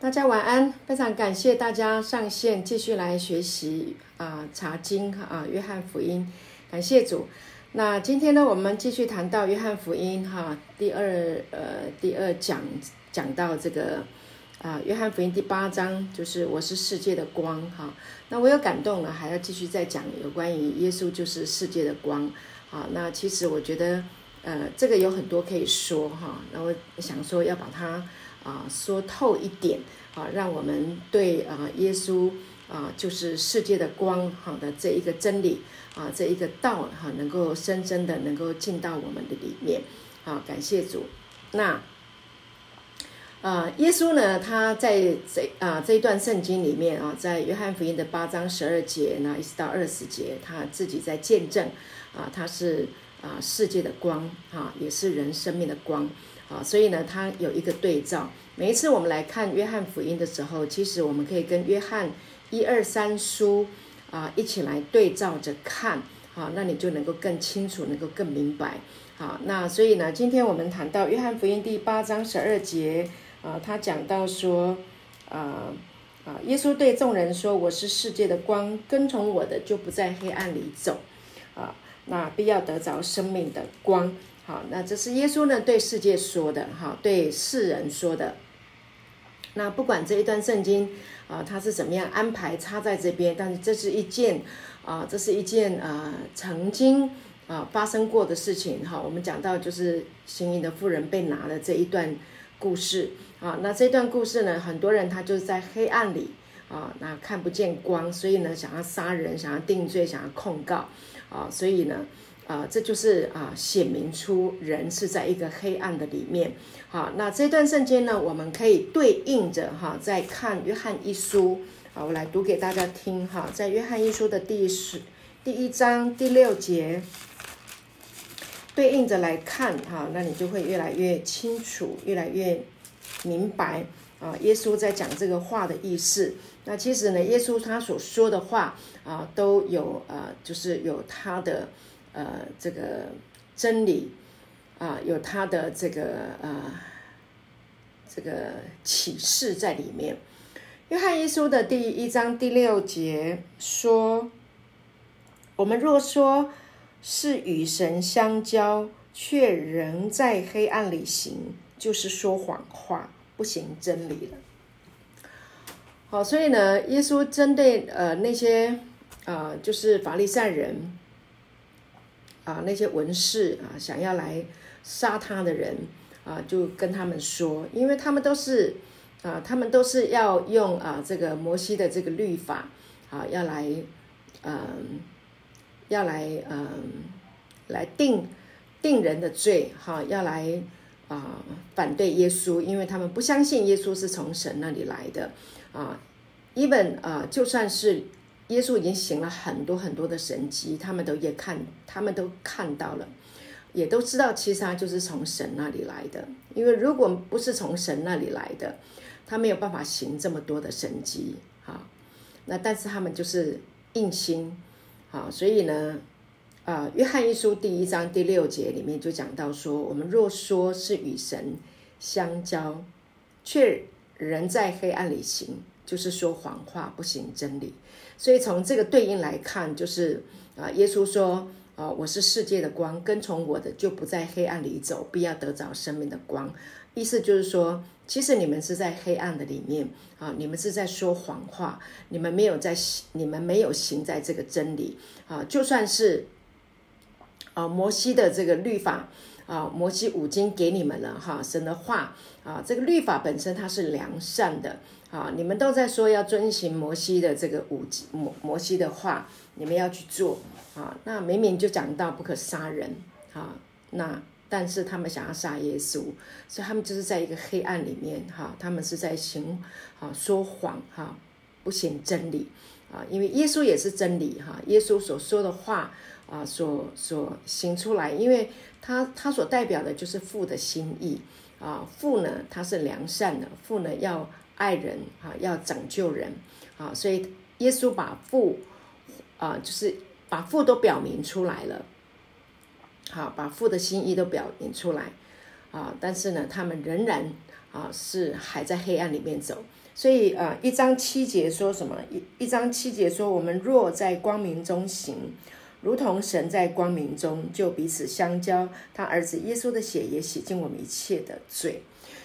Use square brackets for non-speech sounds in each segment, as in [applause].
大家晚安，非常感谢大家上线继续来学习啊查经啊约翰福音，感谢主。那今天呢，我们继续谈到约翰福音哈第二呃第二讲讲到这个啊约翰福音第八章，就是我是世界的光哈。那我有感动了，还要继续再讲有关于耶稣就是世界的光啊。那其实我觉得呃这个有很多可以说哈，那我想说要把它。啊，说透一点啊，让我们对啊，耶稣啊，就是世界的光，好的这一个真理啊，这一个道哈，能够深深的能够进到我们的里面啊，感谢主。那啊，耶稣呢，他在这啊这一段圣经里面啊，在约翰福音的八章十二节，那一直到二十节，他自己在见证啊，他是啊世界的光啊，也是人生命的光。啊，所以呢，它有一个对照。每一次我们来看约翰福音的时候，其实我们可以跟约翰一二三书啊一起来对照着看，好，那你就能够更清楚，能够更明白。好，那所以呢，今天我们谈到约翰福音第八章十二节啊，他讲到说，啊啊，耶稣对众人说：“我是世界的光，跟从我的就不在黑暗里走，啊，那必要得着生命的光。”好，那这是耶稣呢对世界说的，哈，对世人说的。那不管这一段圣经啊，他是怎么样安排插在这边，但是这是一件啊，这是一件啊曾经啊发生过的事情，哈。我们讲到就是行淫的妇人被拿的这一段故事啊，那这段故事呢，很多人他就是在黑暗里啊，那看不见光，所以呢想要杀人，想要定罪，想要控告啊，所以呢。啊，这就是啊，显明出人是在一个黑暗的里面。好，那这段圣经呢，我们可以对应着哈，在看约翰一书。好，我来读给大家听哈，在约翰一书的第十第一章第六节，对应着来看哈，那你就会越来越清楚，越来越明白啊，耶稣在讲这个话的意思。那其实呢，耶稣他所说的话啊，都有呃，就是有他的。呃，这个真理啊，有他的这个呃这个启示在里面。约翰一书的第一章第六节说：“我们若说是与神相交，却仍在黑暗里行，就是说谎话，不行真理了。”好，所以呢，耶稣针对呃那些啊，就是法利赛人。啊，那些文士啊，想要来杀他的人啊，就跟他们说，因为他们都是啊，他们都是要用啊这个摩西的这个律法啊，要来嗯，要来嗯，来定定人的罪哈，要来啊反对耶稣，因为他们不相信耶稣是从神那里来的啊，even 啊，就算是。耶稣已经行了很多很多的神迹，他们都也看，他们都看到了，也都知道，其实他就是从神那里来的。因为如果不是从神那里来的，他没有办法行这么多的神迹，哈。那但是他们就是硬心，啊，所以呢，啊，约翰一书第一章第六节里面就讲到说，我们若说是与神相交，却人在黑暗里行，就是说谎话，不行真理。所以从这个对应来看，就是啊，耶稣说啊，我是世界的光，跟从我的就不在黑暗里走，必要得着生命的光。意思就是说，其实你们是在黑暗的里面啊，你们是在说谎话，你们没有在，你们没有行在这个真理啊。就算是啊，摩西的这个律法啊，摩西五经给你们了哈，神的话啊，这个律法本身它是良善的。啊！你们都在说要遵循摩西的这个五摩摩西的话，你们要去做啊。那明明就讲到不可杀人啊，那但是他们想要杀耶稣，所以他们就是在一个黑暗里面哈，他们是在行啊说谎哈，不行真理啊。因为耶稣也是真理哈，耶稣所说的话啊，所所行出来，因为他他所代表的就是父的心意啊。父呢，他是良善的，父呢要。爱人啊，要拯救人啊，所以耶稣把父啊，就是把父都表明出来了，好，把父的心意都表明出来啊。但是呢，他们仍然啊是还在黑暗里面走。所以啊，一章七节说什么？一一章七节说，我们若在光明中行，如同神在光明中，就彼此相交。他儿子耶稣的血也洗净我们一切的罪。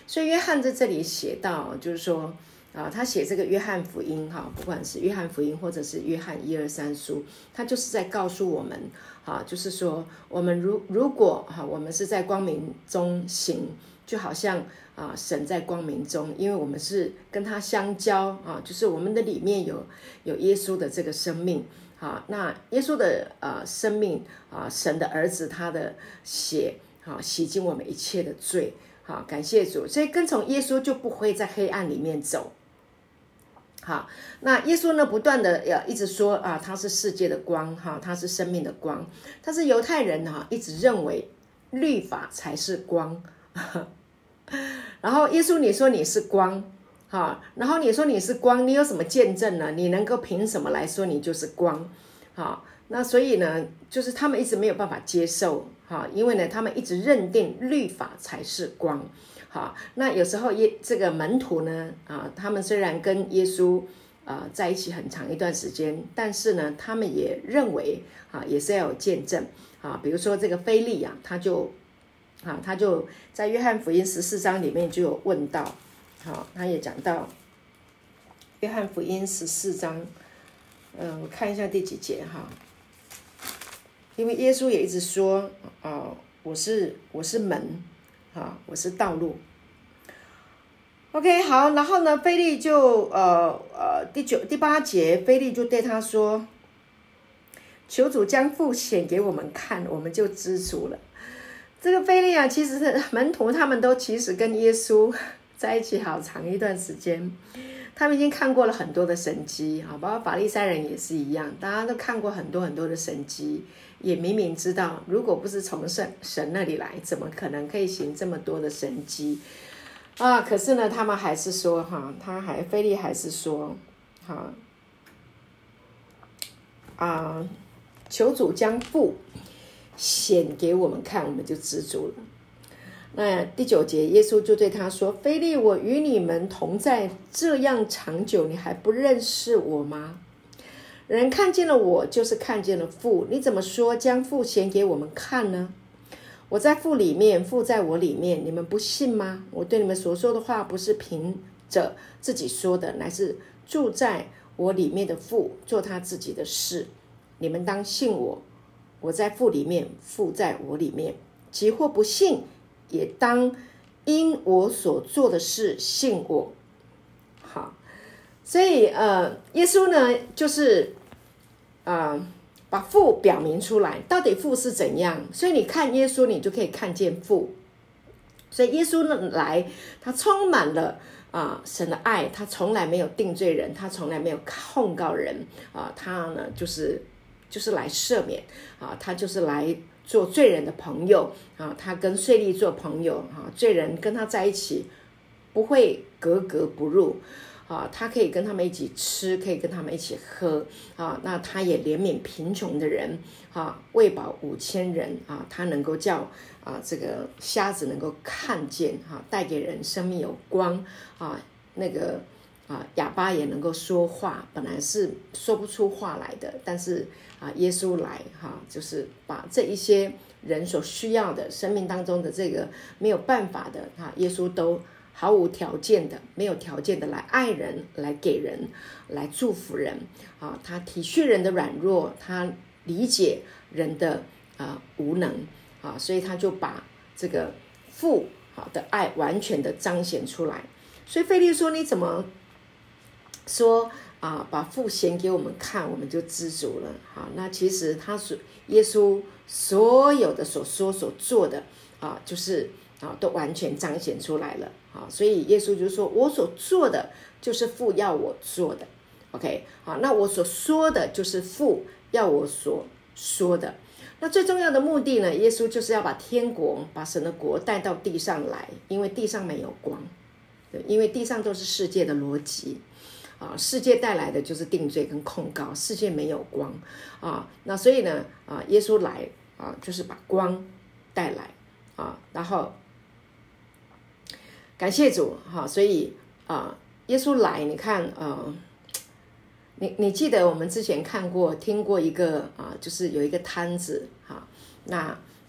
所以约翰在这里写到，就是说啊，他写这个约翰福音哈，不管是约翰福音或者是约翰一二三书，他就是在告诉我们啊，就是说我们如如果哈，我们是在光明中行，就好像。啊，神在光明中，因为我们是跟他相交啊，就是我们的里面有有耶稣的这个生命啊。那耶稣的呃生命啊，神的儿子他的血啊，洗净我们一切的罪。好，感谢主。所以跟从耶稣就不会在黑暗里面走。好，那耶稣呢，不断的要一直说啊，他是世界的光哈，他是生命的光。他是犹太人哈，一直认为律法才是光。[laughs] 然后耶稣，你说你是光，哈，然后你说你是光，你有什么见证呢？你能够凭什么来说你就是光？好，那所以呢，就是他们一直没有办法接受，哈，因为呢，他们一直认定律法才是光，好，那有时候耶这个门徒呢，啊，他们虽然跟耶稣啊在一起很长一段时间，但是呢，他们也认为啊，也是要有见证，啊，比如说这个菲利呀，他就。啊，他就在约翰福音十四章里面就有问到，好，他也讲到约翰福音十四章，嗯，我看一下第几节哈，因为耶稣也一直说，啊，我是我是门，啊，我是道路。OK，好，然后呢，菲利就呃呃第九第八节，菲利就对他说，求主将父显给我们看，我们就知足了。这个菲利啊其实是门徒，他们都其实跟耶稣在一起好长一段时间，他们已经看过了很多的神迹，啊，包括法利赛人也是一样，大家都看过很多很多的神迹，也明明知道，如果不是从神神那里来，怎么可能可以行这么多的神迹啊？可是呢，他们还是说，哈，他还菲利还是说，哈，啊，求主将父。显给我们看，我们就知足了。那第九节，耶稣就对他说：“菲利，我与你们同在这样长久，你还不认识我吗？人看见了我，就是看见了父。你怎么说将父显给我们看呢？我在父里面，父在我里面，你们不信吗？我对你们所说的话，不是凭着自己说的，乃是住在我里面的父做他自己的事。你们当信我。”我在父里面，父在我里面。即或不信，也当因我所做的事信我。好，所以呃，耶稣呢，就是啊，把父表明出来，到底父是怎样。所以你看耶稣，你就可以看见父。所以耶稣呢来，他充满了啊神的爱，他从来没有定罪人，他从来没有控告人啊，他呢就是。就是来赦免啊，他就是来做罪人的朋友啊，他跟税吏做朋友啊，罪人跟他在一起不会格格不入啊，他可以跟他们一起吃，可以跟他们一起喝啊，那他也怜悯贫穷的人啊，喂饱五千人啊，他能够叫啊这个瞎子能够看见哈，带给人生命有光啊，那个啊哑巴也能够说话，本来是说不出话来的，但是。啊，耶稣来哈，就是把这一些人所需要的生命当中的这个没有办法的哈，耶稣都毫无条件的、没有条件的来爱人、来给人、来祝福人啊。他体恤人的软弱，他理解人的啊无能啊，所以他就把这个父好的爱完全的彰显出来。所以费利说：“你怎么说？”啊，把父显给我们看，我们就知足了。好，那其实他所耶稣所有的所说所做的啊，就是啊，都完全彰显出来了。好，所以耶稣就说：“我所做的就是父要我做的。” OK，好，那我所说的就是父要我所说的。那最重要的目的呢？耶稣就是要把天国、把神的国带到地上来，因为地上没有光，对，因为地上都是世界的逻辑。啊，世界带来的就是定罪跟控告，世界没有光啊，那所以呢，啊，耶稣来啊，就是把光带来啊，然后感谢主哈，所以啊，耶稣来，你看啊，你你记得我们之前看过听过一个啊，就是有一个摊子哈，那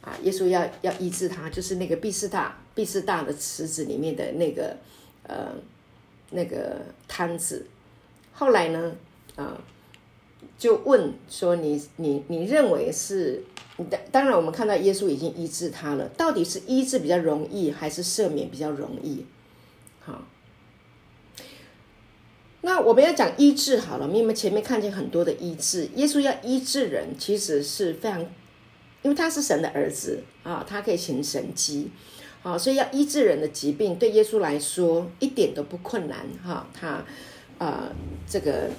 啊，耶稣要要医治他，就是那个毕士大毕士大的池子里面的那个呃那个摊子，后来呢啊，就问说你你你认为是？当当然，我们看到耶稣已经医治他了。到底是医治比较容易，还是赦免比较容易？好，那我们要讲医治好了。因为前面看见很多的医治，耶稣要医治人，其实是非常，因为他是神的儿子啊，他可以行神迹，好，所以要医治人的疾病，对耶稣来说一点都不困难哈。他啊，这个。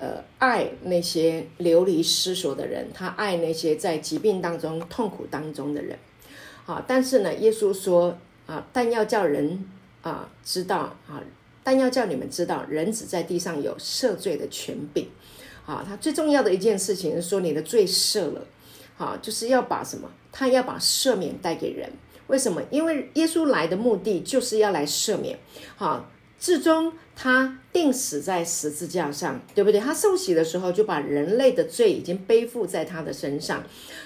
呃，爱那些流离失所的人，他爱那些在疾病当中、痛苦当中的人，啊，但是呢，耶稣说啊，但要叫人啊知道啊，但要叫你们知道，人子在地上有赦罪的权柄，啊，他最重要的一件事情是说你的罪赦了，啊，就是要把什么？他要把赦免带给人。为什么？因为耶稣来的目的就是要来赦免，好。至终，他定死在十字架上，对不对？他受洗的时候就把人类的罪已经背负在他的身上。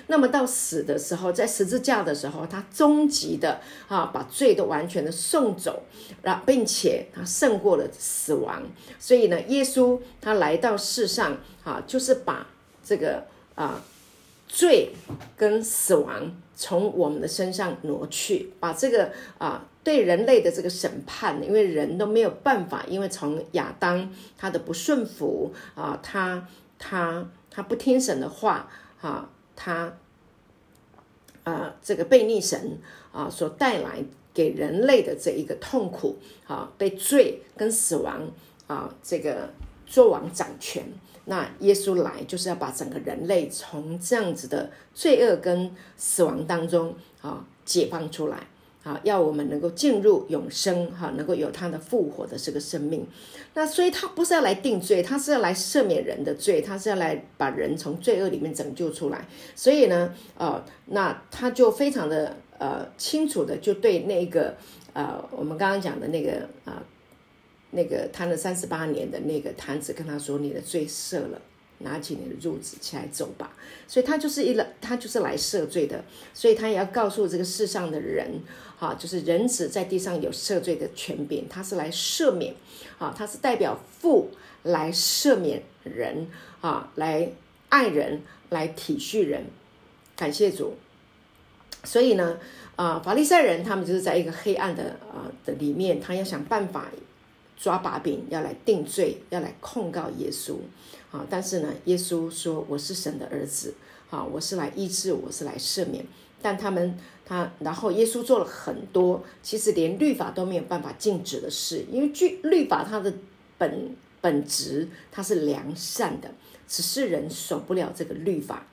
那么到死的时候，在十字架的时候，他终极的啊，把罪都完全的送走，然并且他胜过了死亡。所以呢，耶稣他来到世上啊，就是把这个啊罪跟死亡从我们的身上挪去，把这个啊。对人类的这个审判，因为人都没有办法，因为从亚当他的不顺服啊，他他他不听神的话啊，他啊这个被逆神啊所带来给人类的这一个痛苦啊，被罪跟死亡啊这个做王掌权。那耶稣来就是要把整个人类从这样子的罪恶跟死亡当中啊解放出来。啊，要我们能够进入永生，哈，能够有他的复活的这个生命。那所以他不是要来定罪，他是要来赦免人的罪，他是要来把人从罪恶里面拯救出来。所以呢，呃，那他就非常的呃清楚的就对那个呃我们刚刚讲的那个啊那个贪了三十八年的那个坛子跟他说：“你的罪赦了。”拿起你的褥子起来走吧，所以他就是一来，他就是来赦罪的，所以他也要告诉这个世上的人，哈，就是人子在地上有赦罪的权柄，他是来赦免，啊，他是代表父来赦免人，啊，来爱人，来体恤人，感谢主。所以呢，啊，法利赛人他们就是在一个黑暗的啊的里面，他要想办法抓把柄，要来定罪，要来控告耶稣。啊！但是呢，耶稣说我是神的儿子，啊，我是来医治，我是来赦免。但他们他，然后耶稣做了很多，其实连律法都没有办法禁止的事，因为律律法它的本本质它是良善的，只是人守不了这个律法。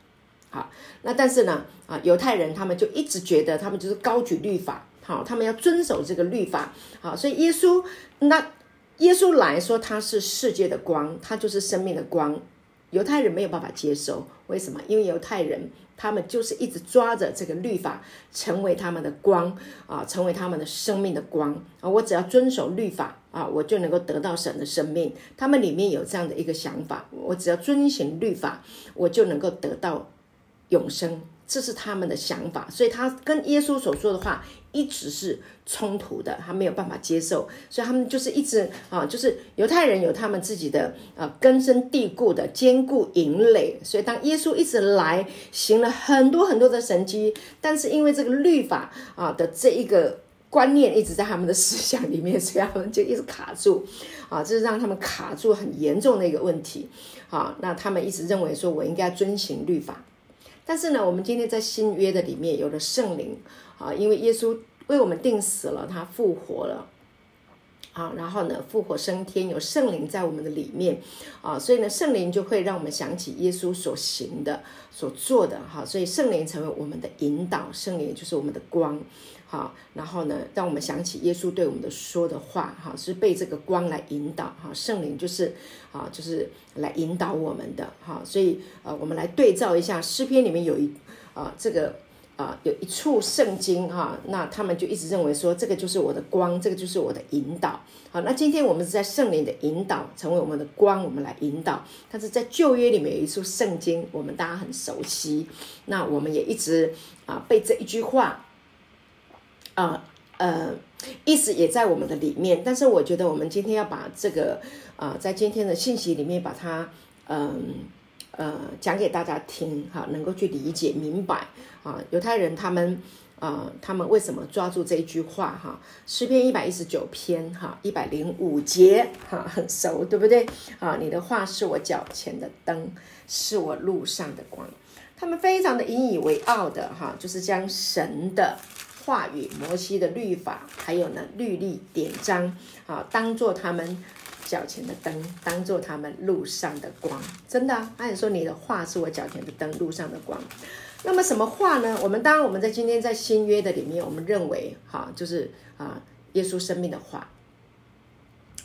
好，那但是呢，啊，犹太人他们就一直觉得他们就是高举律法，好，他们要遵守这个律法，好，所以耶稣那。耶稣来说他是世界的光，他就是生命的光。犹太人没有办法接受，为什么？因为犹太人他们就是一直抓着这个律法，成为他们的光啊，成为他们的生命的光啊。我只要遵守律法啊，我就能够得到神的生命。他们里面有这样的一个想法：我只要遵循律法，我就能够得到永生。这是他们的想法，所以他跟耶稣所说的话一直是冲突的，他没有办法接受，所以他们就是一直啊，就是犹太人有他们自己的呃根深蒂固的坚固营垒，所以当耶稣一直来行了很多很多的神迹，但是因为这个律法啊的这一个观念一直在他们的思想里面，所以他们就一直卡住啊，这是让他们卡住很严重的一个问题啊，那他们一直认为说我应该遵行律法。但是呢，我们今天在新约的里面有了圣灵啊，因为耶稣为我们定死了，他复活了啊，然后呢复活升天，有圣灵在我们的里面啊，所以呢圣灵就会让我们想起耶稣所行的、所做的哈，所以圣灵成为我们的引导，圣灵就是我们的光。好，然后呢，让我们想起耶稣对我们的说的话，哈，是被这个光来引导，哈，圣灵就是啊，就是来引导我们的，哈，所以呃，我们来对照一下诗篇里面有一啊，这个啊，有一处圣经哈，那他们就一直认为说这个就是我的光，这个就是我的引导。好，那今天我们是在圣灵的引导，成为我们的光，我们来引导。但是在旧约里面有一处圣经，我们大家很熟悉，那我们也一直啊背这一句话，啊呃，意思也在我们的里面。但是我觉得我们今天要把这个啊，在今天的信息里面把它嗯。呃，讲给大家听哈，能够去理解明白啊。犹太人他们啊，他们为什么抓住这一句话哈？诗篇一百一十九篇哈，一百零五节哈，很熟对不对啊？你的话是我脚前的灯，是我路上的光。他们非常的引以为傲的哈，就是将神的话语、摩西的律法，还有呢律例典章啊，当做他们。脚前的灯，当做他们路上的光，真的。按理说，你的话是我脚前的灯，路上的光。那么什么话呢？我们当然我们在今天在新约的里面，我们认为哈，就是啊，耶稣生命的话。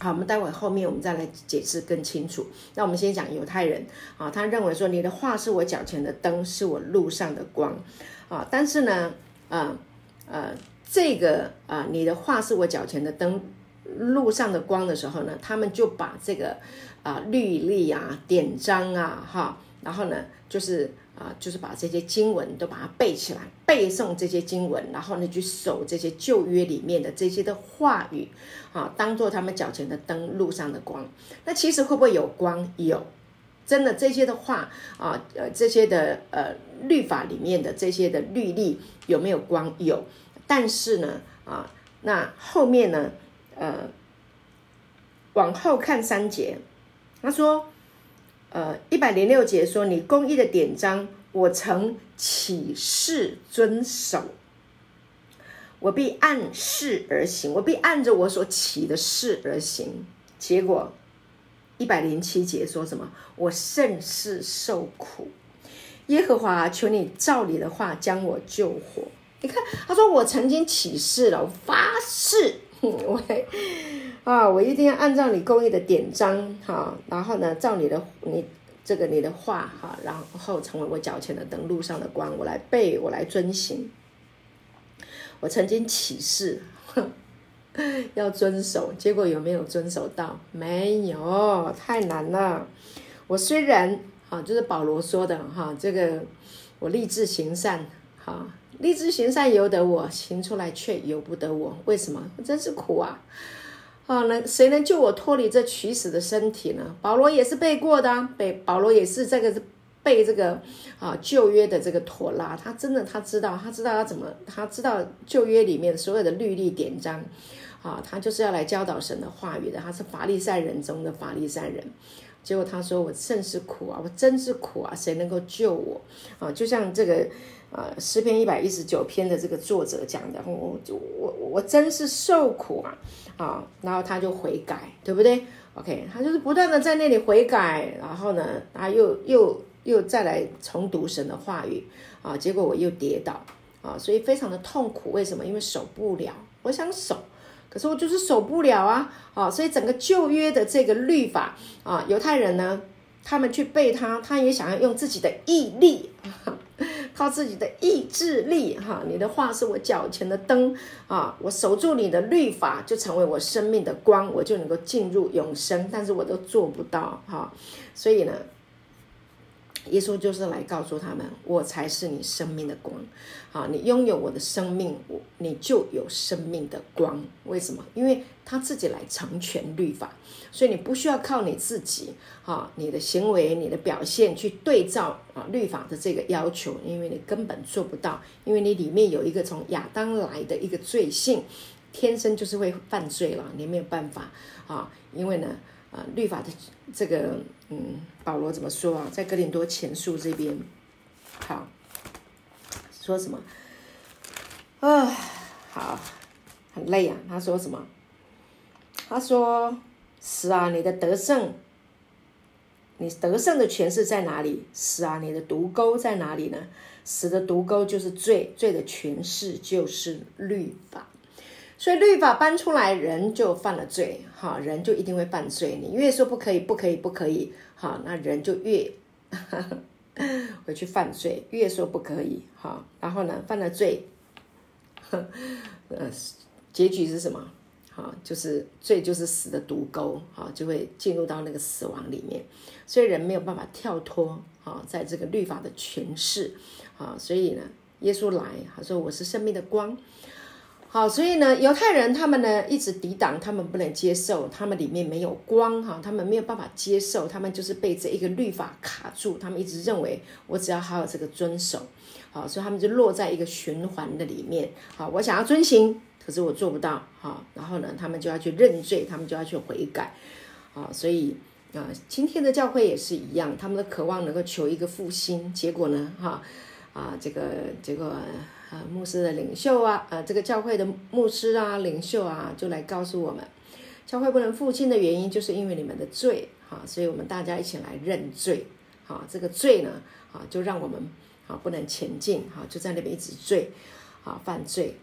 好，我们待会后面我们再来解释更清楚。那我们先讲犹太人啊，他认为说你的话是我脚前的灯，是我路上的光啊。但是呢，啊，呃这个啊，你的话是我脚前的灯。路上的光的时候呢，他们就把这个啊律例啊典章啊哈，然后呢就是啊就是把这些经文都把它背起来，背诵这些经文，然后呢去守这些旧约里面的这些的话语啊，当做他们脚前的灯，路上的光。那其实会不会有光？有，真的这些的话啊，呃这些的呃律法里面的这些的律例有没有光？有，但是呢啊那后面呢？呃，往后看三节，他说，呃，一百零六节说，你公义的典章，我曾起誓遵守，我必按事而行，我必按着我所起的誓而行。结果一百零七节说什么？我甚是受苦。耶和华，求你照你的话将我救活。你看，他说我曾经起誓了，我发誓。[laughs] 我啊，我一定要按照你公益的典章哈，然后呢，照你的你这个你的话哈，然后成为我脚前的灯，路上的光，我来背，我来遵行。我曾经起誓 [laughs] 要遵守，结果有没有遵守到？没有，太难了。我虽然啊，就是保罗说的哈，这个我立志行善哈。立志行善由得我，行出来却由不得我。为什么？真是苦啊！啊，能谁能救我脱离这取死的身体呢？保罗也是背过的，背保罗也是这个背这个啊旧约的这个妥拉，他真的他知道，他知道要怎么，他知道旧约里面所有的律例典章啊，他就是要来教导神的话语的。他是法利赛人中的法利赛人，结果他说我甚是苦啊，我真是苦啊，谁能够救我啊？就像这个。呃，诗篇一百一十九篇的这个作者讲的，我我我真是受苦啊啊！然后他就悔改，对不对？OK，他就是不断的在那里悔改，然后呢，他又又又再来重读神的话语啊，结果我又跌倒啊，所以非常的痛苦。为什么？因为守不了，我想守，可是我就是守不了啊啊！所以整个旧约的这个律法啊，犹太人呢，他们去背它，他也想要用自己的毅力。[laughs] 靠自己的意志力，哈，你的话是我脚前的灯啊，我守住你的律法，就成为我生命的光，我就能够进入永生，但是我都做不到，哈，所以呢。耶稣就是来告诉他们，我才是你生命的光，啊，你拥有我的生命，我你就有生命的光。为什么？因为他自己来成全律法，所以你不需要靠你自己，啊，你的行为、你的表现去对照啊律法的这个要求，因为你根本做不到，因为你里面有一个从亚当来的一个罪性，天生就是会犯罪了，你没有办法啊，因为呢。啊，律法的这个，嗯，保罗怎么说啊？在哥林多前书这边，好，说什么？啊，好，很累啊。他说什么？他说：“是啊，你的得胜，你得胜的权势在哪里？是啊，你的毒钩在哪里呢？死的毒钩就是罪，罪的权势就是律法。”所以律法搬出来，人就犯了罪，哈，人就一定会犯罪。你越说不可以，不可以，不可以，哈，那人就越 [laughs] 回去犯罪，越说不可以，哈，然后呢，犯了罪，[laughs] 呃，结局是什么？好，就是罪就是死的毒钩，好，就会进入到那个死亡里面，所以人没有办法跳脱，啊，在这个律法的诠释，啊，所以呢，耶稣来，他说我是生命的光。好，所以呢，犹太人他们呢一直抵挡，他们不能接受，他们里面没有光哈，他们没有办法接受，他们就是被这一个律法卡住，他们一直认为我只要好好这个遵守，好，所以他们就落在一个循环的里面。好，我想要遵行，可是我做不到，好，然后呢，他们就要去认罪，他们就要去悔改，好，所以啊，今天的教会也是一样，他们的渴望能够求一个复兴，结果呢，哈，啊，这个这个。啊，牧师的领袖啊，呃，这个教会的牧师啊，领袖啊，就来告诉我们，教会不能复兴的原因，就是因为你们的罪，哈，所以我们大家一起来认罪，哈，这个罪呢，啊，就让我们啊不能前进，哈，就在那边一直罪，啊，犯罪。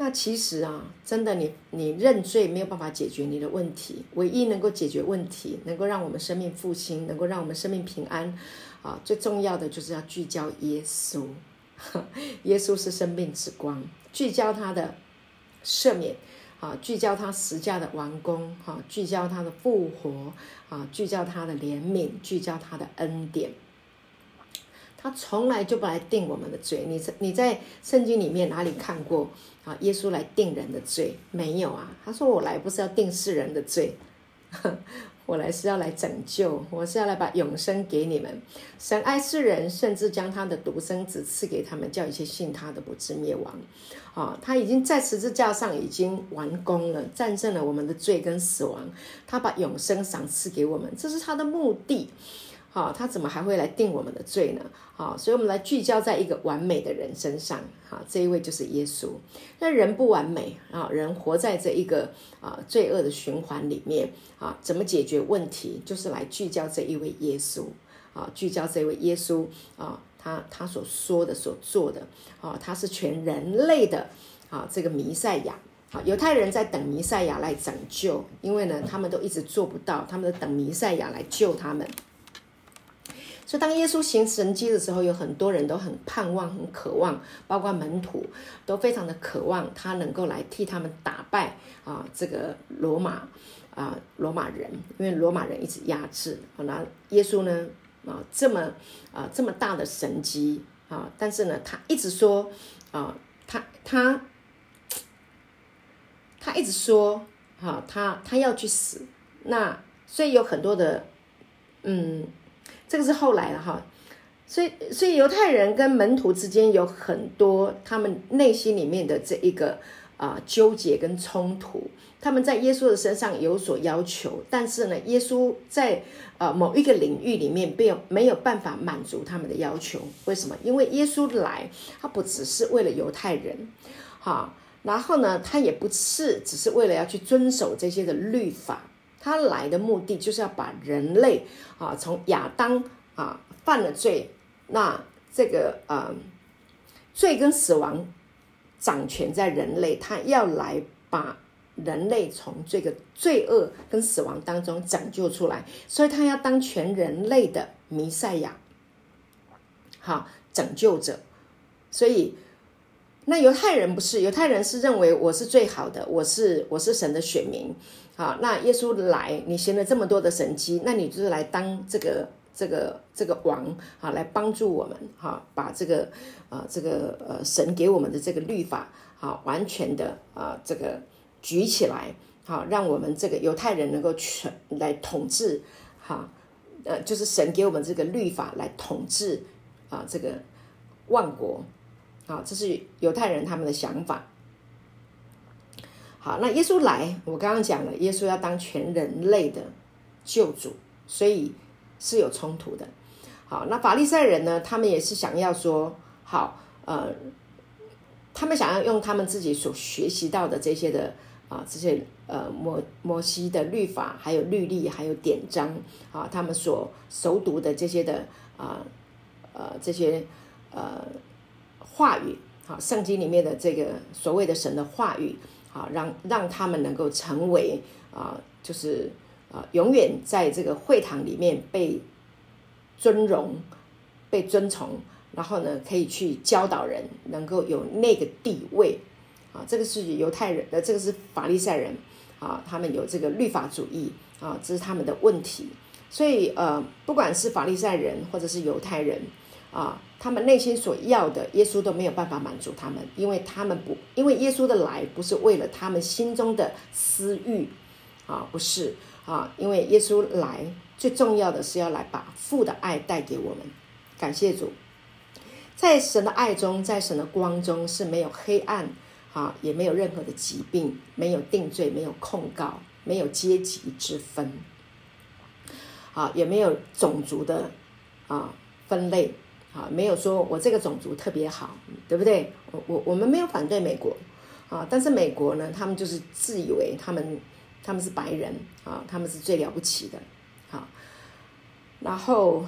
那其实啊，真的，你你认罪没有办法解决你的问题，唯一能够解决问题，能够让我们生命复兴，能够让我们生命平安，啊，最重要的就是要聚焦耶稣。[laughs] 耶稣是生命之光，聚焦他的赦免，啊，聚焦他十架的完工，哈，聚焦他的复活，啊，聚焦他的怜悯，聚焦他的恩典。他从来就不来定我们的罪。你在你在圣经里面哪里看过啊？耶稣来定人的罪没有啊？他说我来不是要定世人的罪。[laughs] 我来是要来拯救，我是要来把永生给你们。神爱世人，甚至将他的独生子赐给他们，叫一切信他的不至灭亡。啊，他已经在十字架上已经完工了，战胜了我们的罪跟死亡。他把永生赏赐给我们，这是他的目的。啊，他怎么还会来定我们的罪呢？好，所以我们来聚焦在一个完美的人身上。好，这一位就是耶稣。那人不完美啊，人活在这一个啊罪恶的循环里面啊，怎么解决问题？就是来聚焦这一位耶稣啊，聚焦这位耶稣啊，他他所说的、所做的啊，他是全人类的啊这个弥赛亚。好，犹太人在等弥赛亚来拯救，因为呢，他们都一直做不到，他们在等弥赛亚来救他们。所以，当耶稣行神迹的时候，有很多人都很盼望、很渴望，包括门徒都非常的渴望他能够来替他们打败啊这个罗马啊罗马人，因为罗马人一直压制。那耶稣呢啊这么啊这么大的神迹啊，但是呢他一直说啊他他他一直说哈他他要去死。那所以有很多的嗯。这个是后来了哈，所以所以犹太人跟门徒之间有很多他们内心里面的这一个啊纠结跟冲突，他们在耶稣的身上有所要求，但是呢，耶稣在呃某一个领域里面并没有办法满足他们的要求。为什么？因为耶稣来，他不只是为了犹太人，哈，然后呢，他也不是只是为了要去遵守这些的律法。他来的目的就是要把人类啊，从亚当啊犯了罪，那这个啊罪跟死亡掌权在人类，他要来把人类从这个罪恶跟死亡当中拯救出来，所以他要当全人类的弥赛亚，好拯救者。所以那犹太人不是，犹太人是认为我是最好的，我是我是神的选民。好，那耶稣来，你行了这么多的神迹，那你就是来当这个这个这个王啊，来帮助我们哈，把这个啊这个呃神给我们的这个律法啊，完全的啊这个举起来，好，让我们这个犹太人能够全来统治哈，呃，就是神给我们这个律法来统治啊这个万国，好，这是犹太人他们的想法。好，那耶稣来，我刚刚讲了，耶稣要当全人类的救主，所以是有冲突的。好，那法利赛人呢？他们也是想要说，好，呃，他们想要用他们自己所学习到的这些的啊，这些呃摩摩西的律法，还有律例，还有典章啊，他们所熟读的这些的啊呃这些呃话语，好，圣经里面的这个所谓的神的话语。啊，让让他们能够成为啊，就是啊，永远在这个会堂里面被尊荣被尊崇，然后呢可以去教导人，能够有那个地位啊。这个是犹太人的，这个是法利赛人啊，他们有这个律法主义啊，这是他们的问题。所以呃，不管是法利赛人或者是犹太人啊，他们内心所要的，耶稣都没有办法满足他们，因为他们不，因为耶稣的来不是为了他们心中的私欲啊，不是啊，因为耶稣来。最重要的是要来把父的爱带给我们，感谢主，在神的爱中，在神的光中是没有黑暗啊，也没有任何的疾病，没有定罪，没有控告，没有阶级之分，啊，也没有种族的啊分类啊，没有说我这个种族特别好，对不对？我我我们没有反对美国啊，但是美国呢，他们就是自以为他们他们是白人啊，他们是最了不起的。好，然后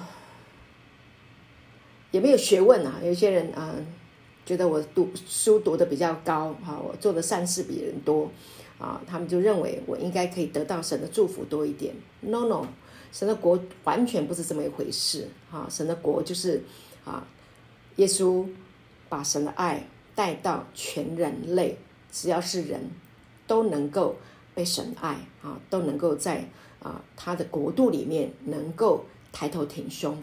也没有学问啊。有些人啊，觉得我读书读的比较高，哈，我做的善事比人多，啊，他们就认为我应该可以得到神的祝福多一点。No No，神的国完全不是这么一回事。哈，神的国就是啊，耶稣把神的爱带到全人类，只要是人都能够被神爱啊，都能够在。啊，他的国度里面能够抬头挺胸，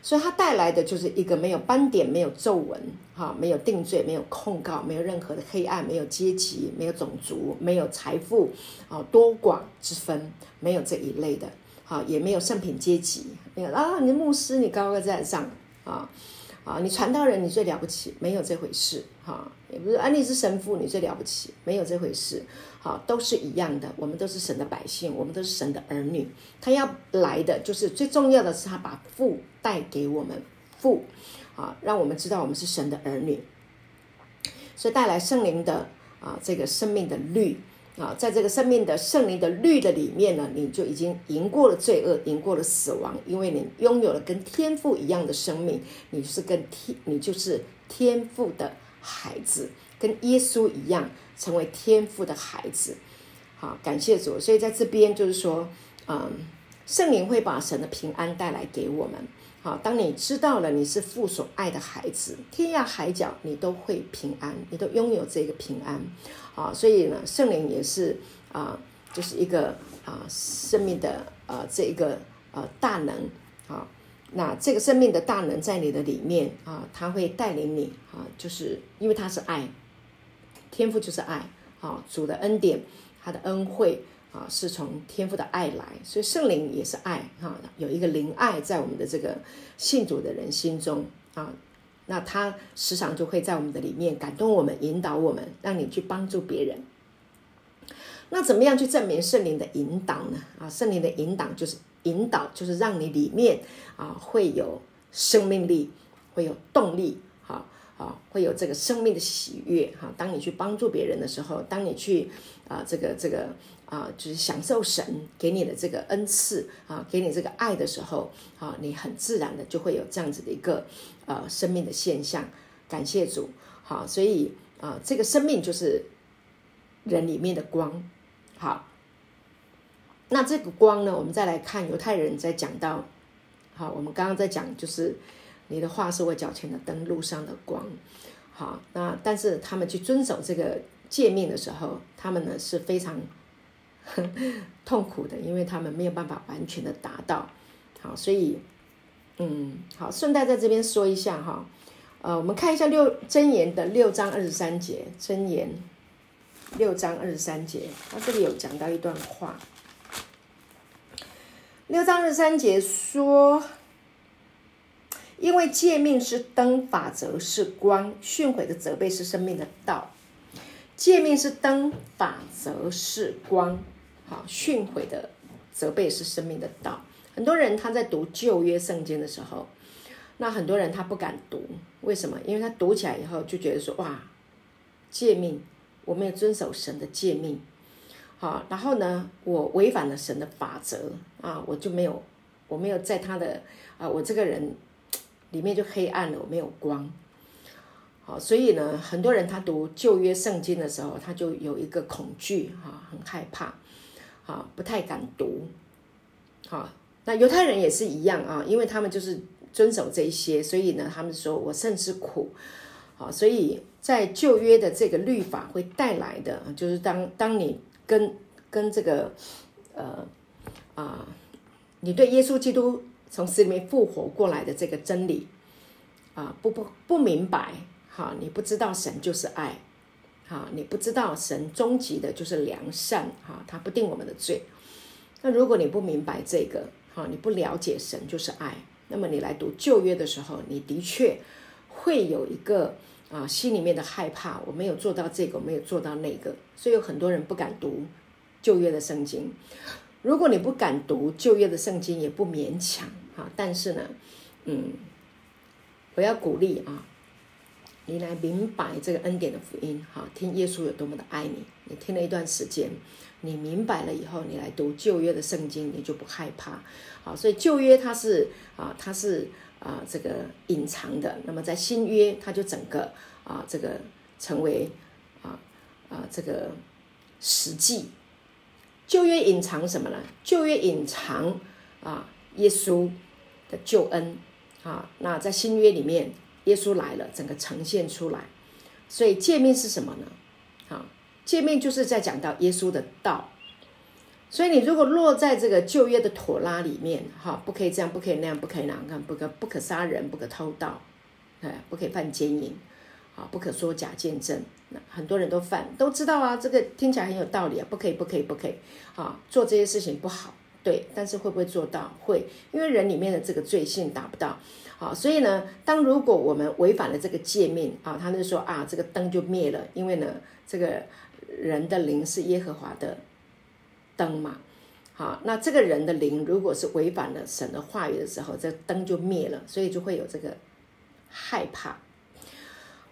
所以他带来的就是一个没有斑点、没有皱纹、哈，没有定罪、没有控告、没有任何的黑暗、没有阶级、没有种族、没有财富啊多寡之分，没有这一类的，好，也没有圣品阶级，没有啊，你牧师你高高在上啊。啊，你传道人你最了不起，没有这回事哈，也不是啊，你是神父你最了不起，没有这回事，好，都是一样的，我们都是神的百姓，我们都是神的儿女，他要来的就是最重要的是他把父带给我们，父啊，让我们知道我们是神的儿女，所以带来圣灵的啊这个生命的律。啊，在这个生命的圣灵的律的里面呢，你就已经赢过了罪恶，赢过了死亡，因为你拥有了跟天父一样的生命，你是跟天，你就是天父的孩子，跟耶稣一样成为天父的孩子。好，感谢主。所以在这边就是说，嗯，圣灵会把神的平安带来给我们。好，当你知道了你是父所爱的孩子，天涯海角你都会平安，你都拥有这个平安。啊，所以呢，圣灵也是啊，就是一个啊生命的呃这一个呃大能啊，那这个生命的大能在你的里面啊，他会带领你啊，就是因为他是爱，天赋就是爱啊，主的恩典，他的恩惠啊，是从天赋的爱来，所以圣灵也是爱哈，有一个灵爱在我们的这个信主的人心中啊。那他时常就会在我们的里面感动我们，引导我们，让你去帮助别人。那怎么样去证明圣灵的引导呢？啊，圣灵的引导就是引导，就是让你里面啊会有生命力，会有动力，哈啊，会有这个生命的喜悦，哈。当你去帮助别人的时候，当你去啊这个这个。啊，就是享受神给你的这个恩赐啊，给你这个爱的时候啊，你很自然的就会有这样子的一个呃生命的现象。感谢主，好，所以啊，这个生命就是人里面的光。好，那这个光呢，我们再来看犹太人在讲到，好，我们刚刚在讲就是你的话是我脚前的灯，路上的光。好，那但是他们去遵守这个诫命的时候，他们呢是非常。痛苦的，因为他们没有办法完全的达到，好，所以，嗯，好，顺带在这边说一下哈，呃，我们看一下六真言的六章二十三节，真言六章二十三节，他这里有讲到一段话，六章二十三节说，因为诫命是灯，法则是光，训诲的责备是生命的道，诫命是灯，法则是光。好，训诲的责备是生命的道。很多人他在读旧约圣经的时候，那很多人他不敢读，为什么？因为他读起来以后就觉得说，哇，诫命，我没有遵守神的诫命，好，然后呢，我违反了神的法则啊，我就没有，我没有在他的啊，我这个人里面就黑暗了，我没有光。好，所以呢，很多人他读旧约圣经的时候，他就有一个恐惧，哈，很害怕。啊，不太敢读。好，那犹太人也是一样啊，因为他们就是遵守这一些，所以呢，他们说我甚至苦。好，所以在旧约的这个律法会带来的，就是当当你跟跟这个呃啊，你对耶稣基督从死里面复活过来的这个真理啊，不不不明白，哈，你不知道神就是爱，哈，你不知道神终极的就是良善，哈，他不定我们的罪。那如果你不明白这个，哈，你不了解神就是爱，那么你来读旧约的时候，你的确会有一个。啊，心里面的害怕，我没有做到这个，我没有做到那个，所以有很多人不敢读旧约的圣经。如果你不敢读旧约的圣经，也不勉强哈。但是呢，嗯，我要鼓励啊，你来明白这个恩典的福音哈，听耶稣有多么的爱你。你听了一段时间，你明白了以后，你来读旧约的圣经，你就不害怕。好，所以旧约它是啊，它是。啊，这个隐藏的，那么在新约，它就整个啊，这个成为啊啊这个实际。旧约隐藏什么呢？旧约隐藏啊，耶稣的救恩啊。那在新约里面，耶稣来了，整个呈现出来。所以界面是什么呢？啊，界面就是在讲到耶稣的道。所以你如果落在这个旧约的妥拉里面，哈，不可以这样，不可以那样，不可以那样，不可不可杀人，不可偷盗，哎，不可以犯奸淫，啊，不可说假见证。那很多人都犯，都知道啊，这个听起来很有道理啊，不可以，不可以，不可以，啊，做这些事情不好，对，但是会不会做到？会，因为人里面的这个罪性达不到，好，所以呢，当如果我们违反了这个诫命，啊，他就说啊，这个灯就灭了，因为呢，这个人的灵是耶和华的。灯嘛，好，那这个人的灵如果是违反了神的话语的时候，这灯就灭了，所以就会有这个害怕，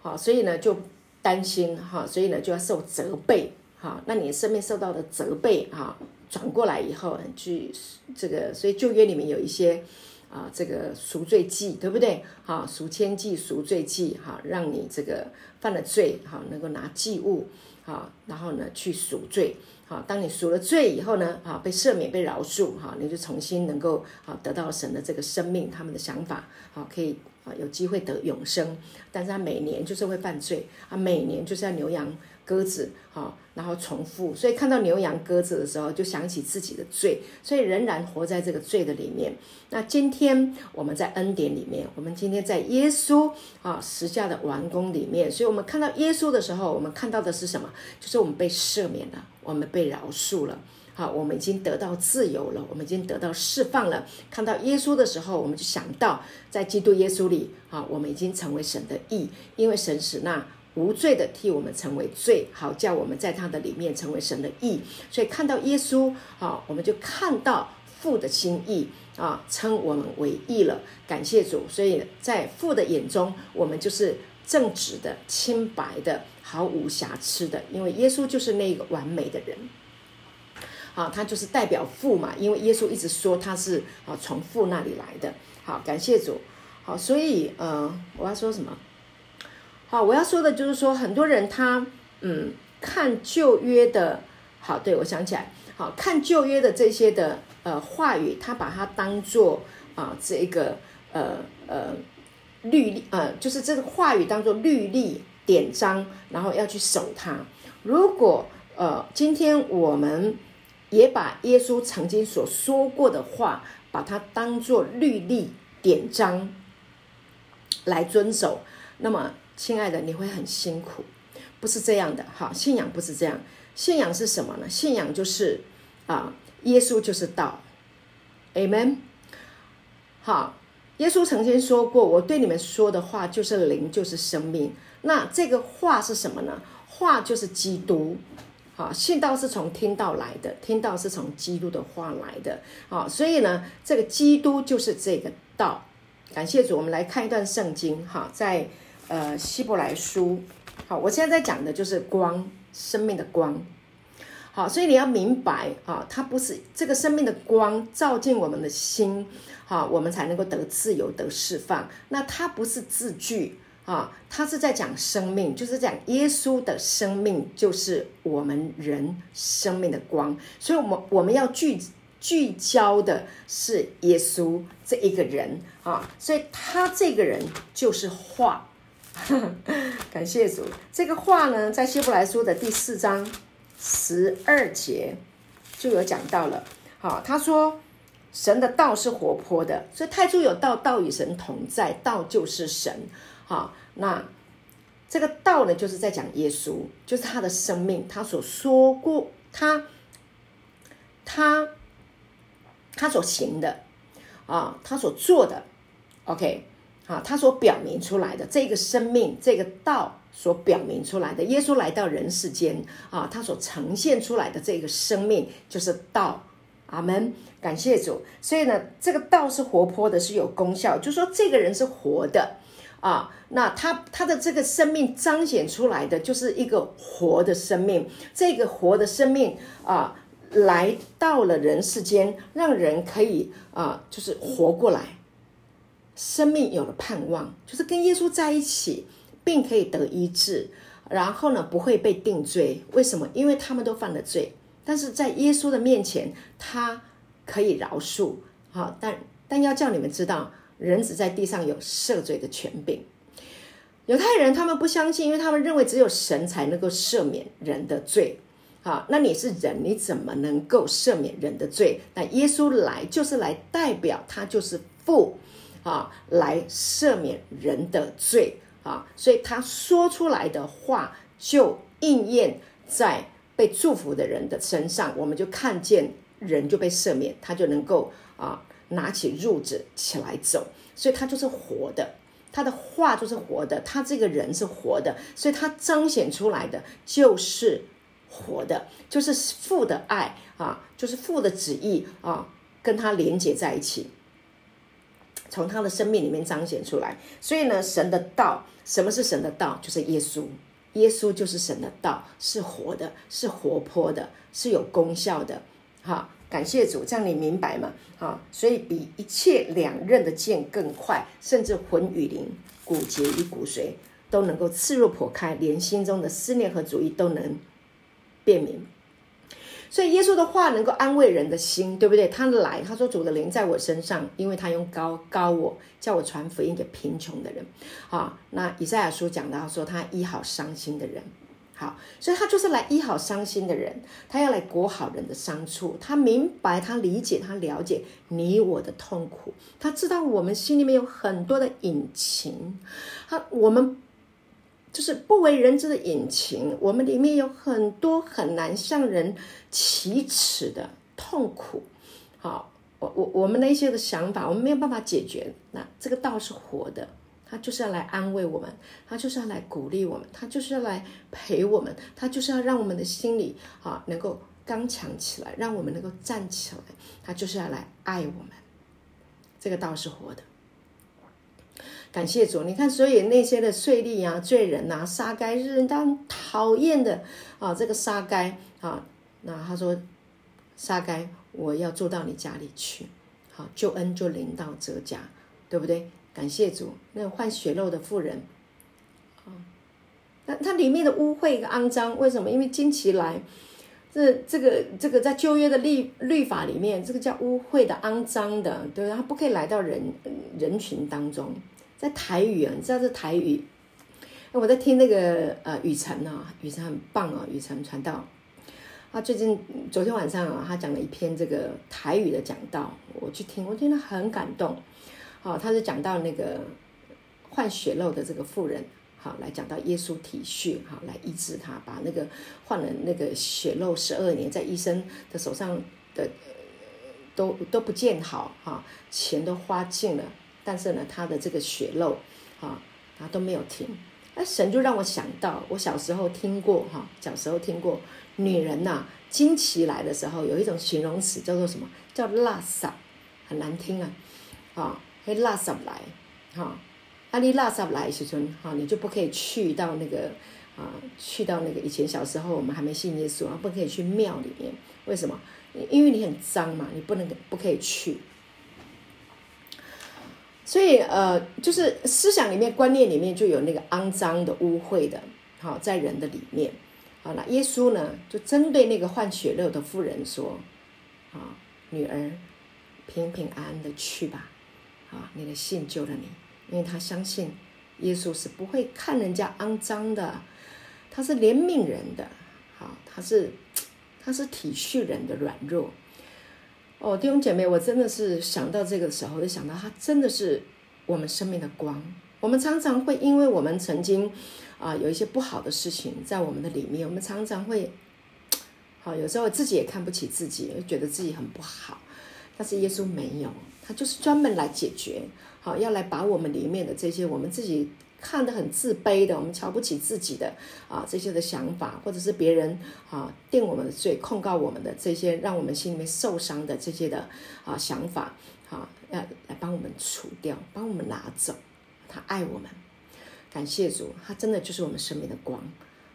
好，所以呢就担心哈，所以呢就要受责备哈，那你生命受到的责备哈，转过来以后去这个，所以旧约里面有一些啊这个赎罪祭，对不对？哈，赎愆祭、赎罪祭，哈，让你这个犯了罪哈，能够拿祭物哈，然后呢去赎罪。哈，当你赎了罪以后呢，啊，被赦免、被饶恕，哈，你就重新能够啊得到神的这个生命，他们的想法，好，可以啊有机会得永生。但是他每年就是会犯罪，啊，每年就是要牛羊鸽子，好，然后重复，所以看到牛羊鸽子的时候，就想起自己的罪，所以仍然活在这个罪的里面。那今天我们在恩典里面，我们今天在耶稣啊十架的完工里面，所以我们看到耶稣的时候，我们看到的是什么？就是我们被赦免了。我们被饶恕了，好，我们已经得到自由了，我们已经得到释放了。看到耶稣的时候，我们就想到在基督耶稣里，好，我们已经成为神的义，因为神使那无罪的替我们成为罪，好叫我们在他的里面成为神的义。所以看到耶稣，好，我们就看到父的心意啊，称我们为义了。感谢主，所以在父的眼中，我们就是正直的、清白的。毫无瑕疵的，因为耶稣就是那个完美的人，好，他就是代表父嘛，因为耶稣一直说他是啊从父那里来的。好，感谢主。好，所以呃，我要说什么？好，我要说的就是说，很多人他嗯看旧约的，好，对我想起来，好看旧约的这些的呃话语，他把它当做啊这个呃呃律例呃，就是这个话语当做律例。典章，然后要去守它。如果呃，今天我们也把耶稣曾经所说过的话，把它当做律例典章来遵守，那么，亲爱的，你会很辛苦。不是这样的，哈，信仰不是这样。信仰是什么呢？信仰就是啊，耶稣就是道，Amen。好，耶稣曾经说过，我对你们说的话就是灵，就是生命。那这个话是什么呢？话就是基督，好，信道是从听到来的，听到是从基督的话来的，好，所以呢，这个基督就是这个道。感谢主，我们来看一段圣经，哈，在呃希伯来书，好，我现在在讲的就是光，生命的光，好，所以你要明白，啊，它不是这个生命的光照进我们的心，好，我们才能够得自由得释放，那它不是字句。啊，他是在讲生命，就是讲耶稣的生命，就是我们人生命的光。所以，我们我们要聚聚焦的是耶稣这一个人啊，所以他这个人就是话。[laughs] 感谢主，这个话呢，在希伯来书的第四章十二节就有讲到了。好，他说神的道是活泼的，所以太初有道，道与神同在，道就是神。好，那这个道呢，就是在讲耶稣，就是他的生命，他所说过，他他他所行的啊，他所做的，OK。啊，他所表明出来的这个生命，这个道所表明出来的，耶稣来到人世间啊，他所呈现出来的这个生命就是道。阿门，感谢主。所以呢，这个道是活泼的，是有功效，就说这个人是活的啊。那他他的这个生命彰显出来的就是一个活的生命，这个活的生命啊，来到了人世间，让人可以啊，就是活过来。生命有了盼望，就是跟耶稣在一起，并可以得医治，然后呢不会被定罪。为什么？因为他们都犯了罪，但是在耶稣的面前，他可以饶恕。好，但但要叫你们知道，人子在地上有赦罪的权柄。犹太人他们不相信，因为他们认为只有神才能够赦免人的罪。好，那你是人，你怎么能够赦免人的罪？那耶稣来就是来代表，他就是父。啊，来赦免人的罪啊，所以他说出来的话就应验在被祝福的人的身上，我们就看见人就被赦免，他就能够啊拿起褥子起来走，所以他就是活的，他的话就是活的，他这个人是活的，所以他彰显出来的就是活的，就是父的爱啊，就是父的旨意啊，跟他连接在一起。从他的生命里面彰显出来，所以呢，神的道，什么是神的道？就是耶稣，耶稣就是神的道，是活的，是活泼的，是有功效的。哈，感谢主，这样你明白吗？哈，所以比一切两刃的剑更快，甚至魂与灵、骨节与骨髓都能够刺入破开，连心中的思念和主意都能辨明。所以耶稣的话能够安慰人的心，对不对？他来，他说主的灵在我身上，因为他用高高我，叫我传福音给贫穷的人。啊，那以赛亚书讲到说他医好伤心的人，好，所以他就是来医好伤心的人，他要来裹好人的伤处，他明白，他理解，他了解你我的痛苦，他知道我们心里面有很多的隐情，他我们。就是不为人知的隐情，我们里面有很多很难向人启齿的痛苦。好，我我我们的一些的想法，我们没有办法解决。那这个道是活的，他就是要来安慰我们，他就是要来鼓励我们，他就是要来陪我们，他就是要让我们的心里啊能够刚强起来，让我们能够站起来。他就是要来爱我们。这个道是活的。感谢主，你看，所以那些的税吏啊、罪人呐、杀该日人当讨厌的啊，这个杀该啊，那他说杀该，我要住到你家里去，好，救恩就临到这家，对不对？感谢主，那个换血肉的妇人啊，那它里面的污秽跟肮脏，为什么？因为惊奇来，这这个这个在旧约的律律法里面，这个叫污秽的、肮脏的，对不对，他不可以来到人人群当中。在台语啊，你知道这台语？我在听那个呃雨辰啊，雨辰很棒啊，雨辰传道。他最近昨天晚上啊，他讲了一篇这个台语的讲道，我去听，我听得很感动。好，他是讲到那个换血肉的这个妇人，好来讲到耶稣体恤，好来医治他，把那个换了那个血肉十二年，在医生的手上的都都不见好，哈，钱都花尽了。但是呢，他的这个血肉，啊，他都没有停。那神就让我想到，我小时候听过，哈，小时候听过，女人呐，经期来的时候，有一种形容词叫做什么？叫拉撒，很难听啊，啊，会拉撒来，哈，阿你拉撒来时阵，哈，你就不可以去到那个，啊，去到那个以前小时候我们还没信耶稣啊，不可以去庙里面，为什么？因为你很脏嘛，你不能不可以去。所以，呃，就是思想里面、观念里面就有那个肮脏的、污秽的，好，在人的里面，好，那耶稣呢，就针对那个换血肉的妇人说，啊，女儿平平安安的去吧。啊，你的信救了你，因为他相信耶稣是不会看人家肮脏的，他是怜悯人的，好，他是他是体恤人的软弱。哦，弟兄姐妹，我真的是想到这个时候，就想到他真的是我们生命的光。我们常常会因为我们曾经啊有一些不好的事情在我们的里面，我们常常会好，有时候自己也看不起自己，觉得自己很不好。但是耶稣没有，他就是专门来解决，好，要来把我们里面的这些我们自己看得很自卑的，我们瞧不起自己的啊这些的想法，或者是别人啊定我们的罪、控告我们的这些，让我们心里面受伤的这些的啊想法，好，要来帮我们除掉，帮我们拿走。他爱我们，感谢主，他真的就是我们生命的光。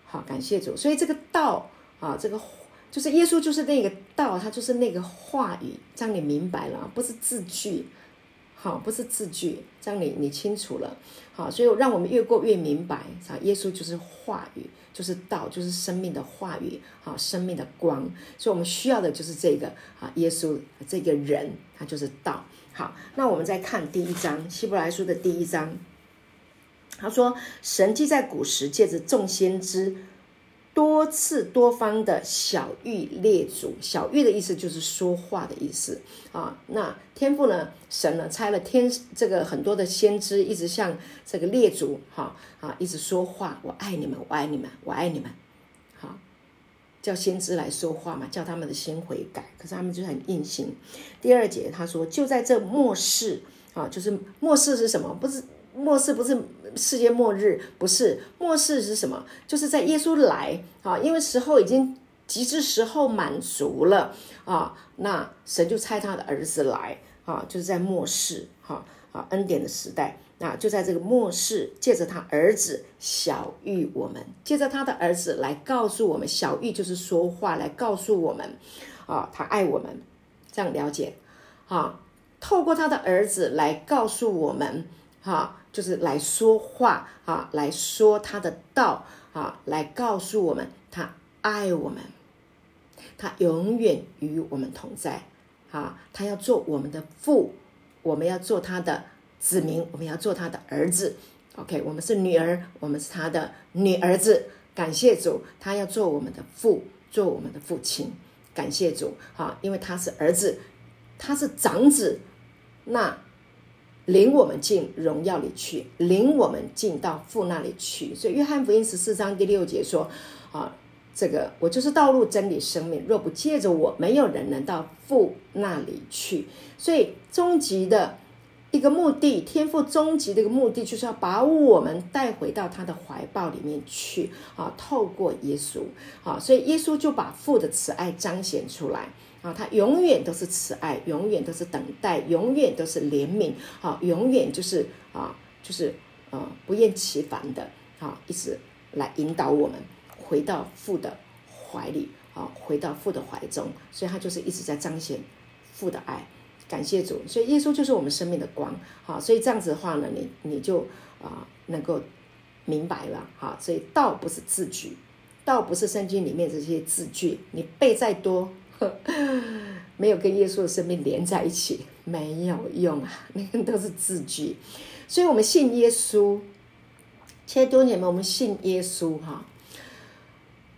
好，感谢主。所以这个道啊，这个。就是耶稣，就是那个道，他就是那个话语，这样你明白了，不是字句，好，不是字句，这样你你清楚了，好，所以让我们越过越明白，啊，耶稣就是话语，就是道，就是生命的话语，好，生命的光，所以我们需要的就是这个啊，耶稣这个人，他就是道，好，那我们再看第一章，希伯来书的第一章，他说，神既在古时借着众先知。多次多方的小玉列祖，小玉的意思就是说话的意思啊。那天父呢？神呢？拆了天这个很多的先知，一直向这个列祖哈啊，一直说话。我爱你们，我爱你们，我爱你们。好，叫先知来说话嘛，叫他们的心悔改。可是他们就很硬心。第二节他说，就在这末世啊，就是末世是什么？不是。末世不是世界末日，不是末世是什么？就是在耶稣来啊，因为时候已经极致时候满足了啊，那神就差他的儿子来啊，就是在末世哈啊恩典的时代，那就在这个末世，借着他儿子小玉我们，借着他的儿子来告诉我们，小玉就是说话来告诉我们啊，他爱我们，这样了解啊，透过他的儿子来告诉我们哈。就是来说话啊，来说他的道啊，来告诉我们他爱我们，他永远与我们同在啊，他要做我们的父，我们要做他的子民，我们要做他的儿子。OK，我们是女儿，我们是他的女儿子。感谢主，他要做我们的父，做我们的父亲。感谢主啊，因为他是儿子，他是长子，那。领我们进荣耀里去，领我们进到父那里去。所以约翰福音十四章第六节说：“啊，这个我就是道路、真理、生命，若不借着我，没有人能到父那里去。”所以终极的一个目的，天赋终极的一个目的，就是要把我们带回到他的怀抱里面去。啊，透过耶稣，啊，所以耶稣就把父的慈爱彰显出来。啊，他永远都是慈爱，永远都是等待，永远都是怜悯，啊，永远就是啊，就是呃不厌其烦的啊，一直来引导我们回到父的怀里，啊，回到父的怀中，所以他就是一直在彰显父的爱，感谢主，所以耶稣就是我们生命的光，好，所以这样子的话呢，你你就啊能够明白了，好，所以道不是字句，道不是圣经里面这些字句，你背再多。[laughs] 没有跟耶稣的生命连在一起，没有用啊！那个都是字句，所以我们信耶稣。千多年们，我们信耶稣哈。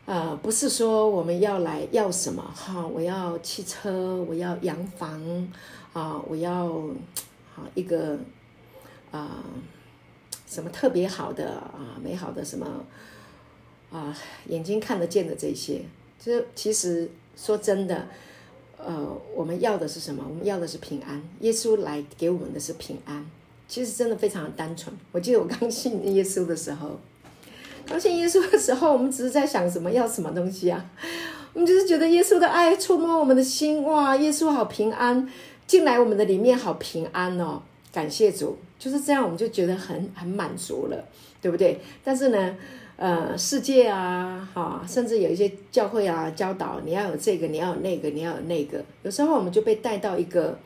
呃，不是说我们要来要什么哈？我要汽车，我要洋房啊，我要好一个啊什么特别好的啊美好的什么啊眼睛看得见的这些，就其实。说真的，呃，我们要的是什么？我们要的是平安。耶稣来给我们的是平安。其实真的非常的单纯。我记得我刚信耶稣的时候，刚信耶稣的时候，我们只是在想什么要什么东西啊？我们就是觉得耶稣的爱触摸我们的心，哇，耶稣好平安，进来我们的里面好平安哦，感谢主，就是这样，我们就觉得很很满足了，对不对？但是呢？呃，世界啊，哈，甚至有一些教会啊教导，你要有这个，你要有那个，你要有那个。有时候我们就被带到一个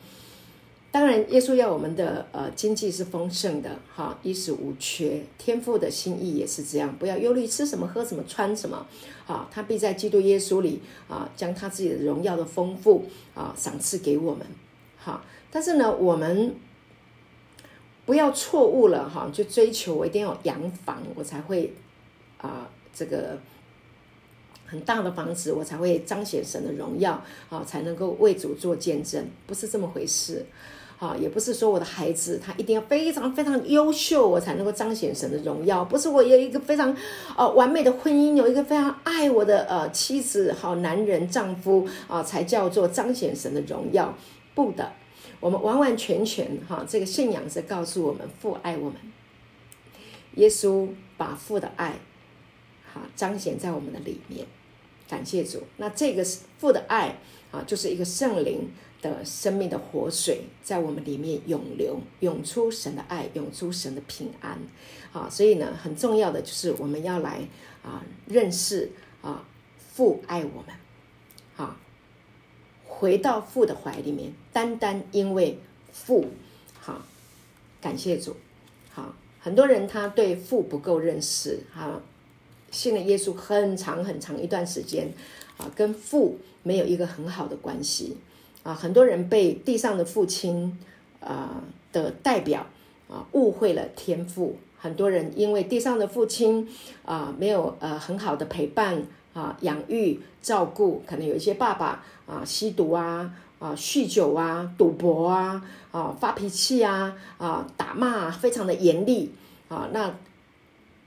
当然，耶稣要我们的呃经济是丰盛的，哈，衣食无缺。天父的心意也是这样，不要忧虑吃什么、喝什么、穿什么，啊，他必在基督耶稣里啊，将他自己的荣耀的丰富啊赏赐给我们，好。但是呢，我们不要错误了，哈，就追求我一定要洋房，我才会啊这个很大的房子，我才会彰显神的荣耀，啊，才能够为主做见证，不是这么回事。啊，也不是说我的孩子他一定要非常非常优秀，我才能够彰显神的荣耀。不是我有一个非常呃完美的婚姻，有一个非常爱我的呃妻子、好男人、丈夫啊，才叫做彰显神的荣耀。不的，我们完完全全哈，这个信仰是告诉我们父爱我们，耶稣把父的爱好彰显在我们的里面。感谢主，那这个是父的爱啊，就是一个圣灵。的生命的活水在我们里面涌流，涌出神的爱，涌出神的平安，啊，所以呢，很重要的就是我们要来啊认识啊父爱我们，啊，回到父的怀里面，单单因为父，好，感谢主，好，很多人他对父不够认识，哈，信了耶稣很长很长一段时间，啊，跟父没有一个很好的关系。啊，很多人被地上的父亲啊的代表啊误会了天赋。很多人因为地上的父亲啊没有呃很好的陪伴啊养育照顾，可能有一些爸爸啊吸毒啊啊酗酒啊赌博啊啊发脾气啊啊打骂非常的严厉啊那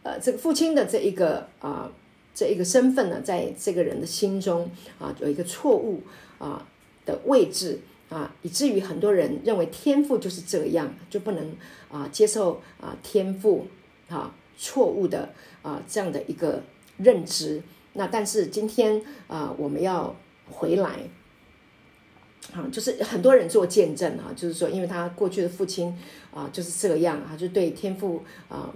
呃这个父亲的这一个啊这一个身份呢，在这个人的心中啊有一个错误啊。的位置啊，以至于很多人认为天赋就是这样，就不能啊接受啊天赋啊错误的啊这样的一个认知。那但是今天啊，我们要回来啊，就是很多人做见证啊，就是说，因为他过去的父亲啊就是这样啊，就对天赋啊，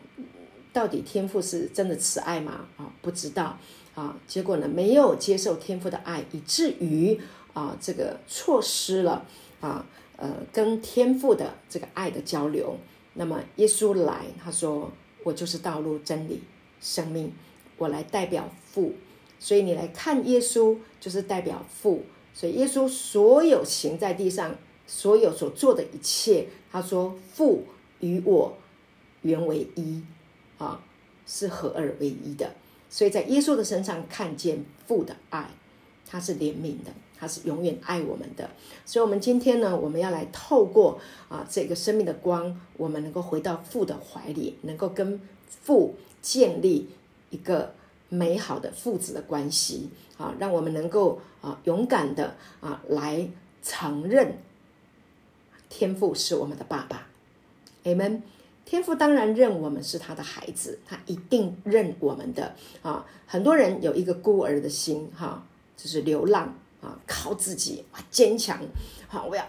到底天赋是真的慈爱吗？啊，不知道啊，结果呢，没有接受天赋的爱，以至于。啊，这个错失了啊，呃，跟天父的这个爱的交流。那么耶稣来，他说：“我就是道路、真理、生命，我来代表父。”所以你来看耶稣，就是代表父。所以耶稣所有行在地上，所有所做的一切，他说：“父与我原为一，啊，是合二为一的。”所以在耶稣的身上看见父的爱，他是怜悯的。他是永远爱我们的，所以，我们今天呢，我们要来透过啊这个生命的光，我们能够回到父的怀里，能够跟父建立一个美好的父子的关系啊，让我们能够啊勇敢的啊来承认天父是我们的爸爸，amen。天父当然认我们是他的孩子，他一定认我们的啊。很多人有一个孤儿的心，哈，就是流浪。啊，靠自己啊，坚强，好，我要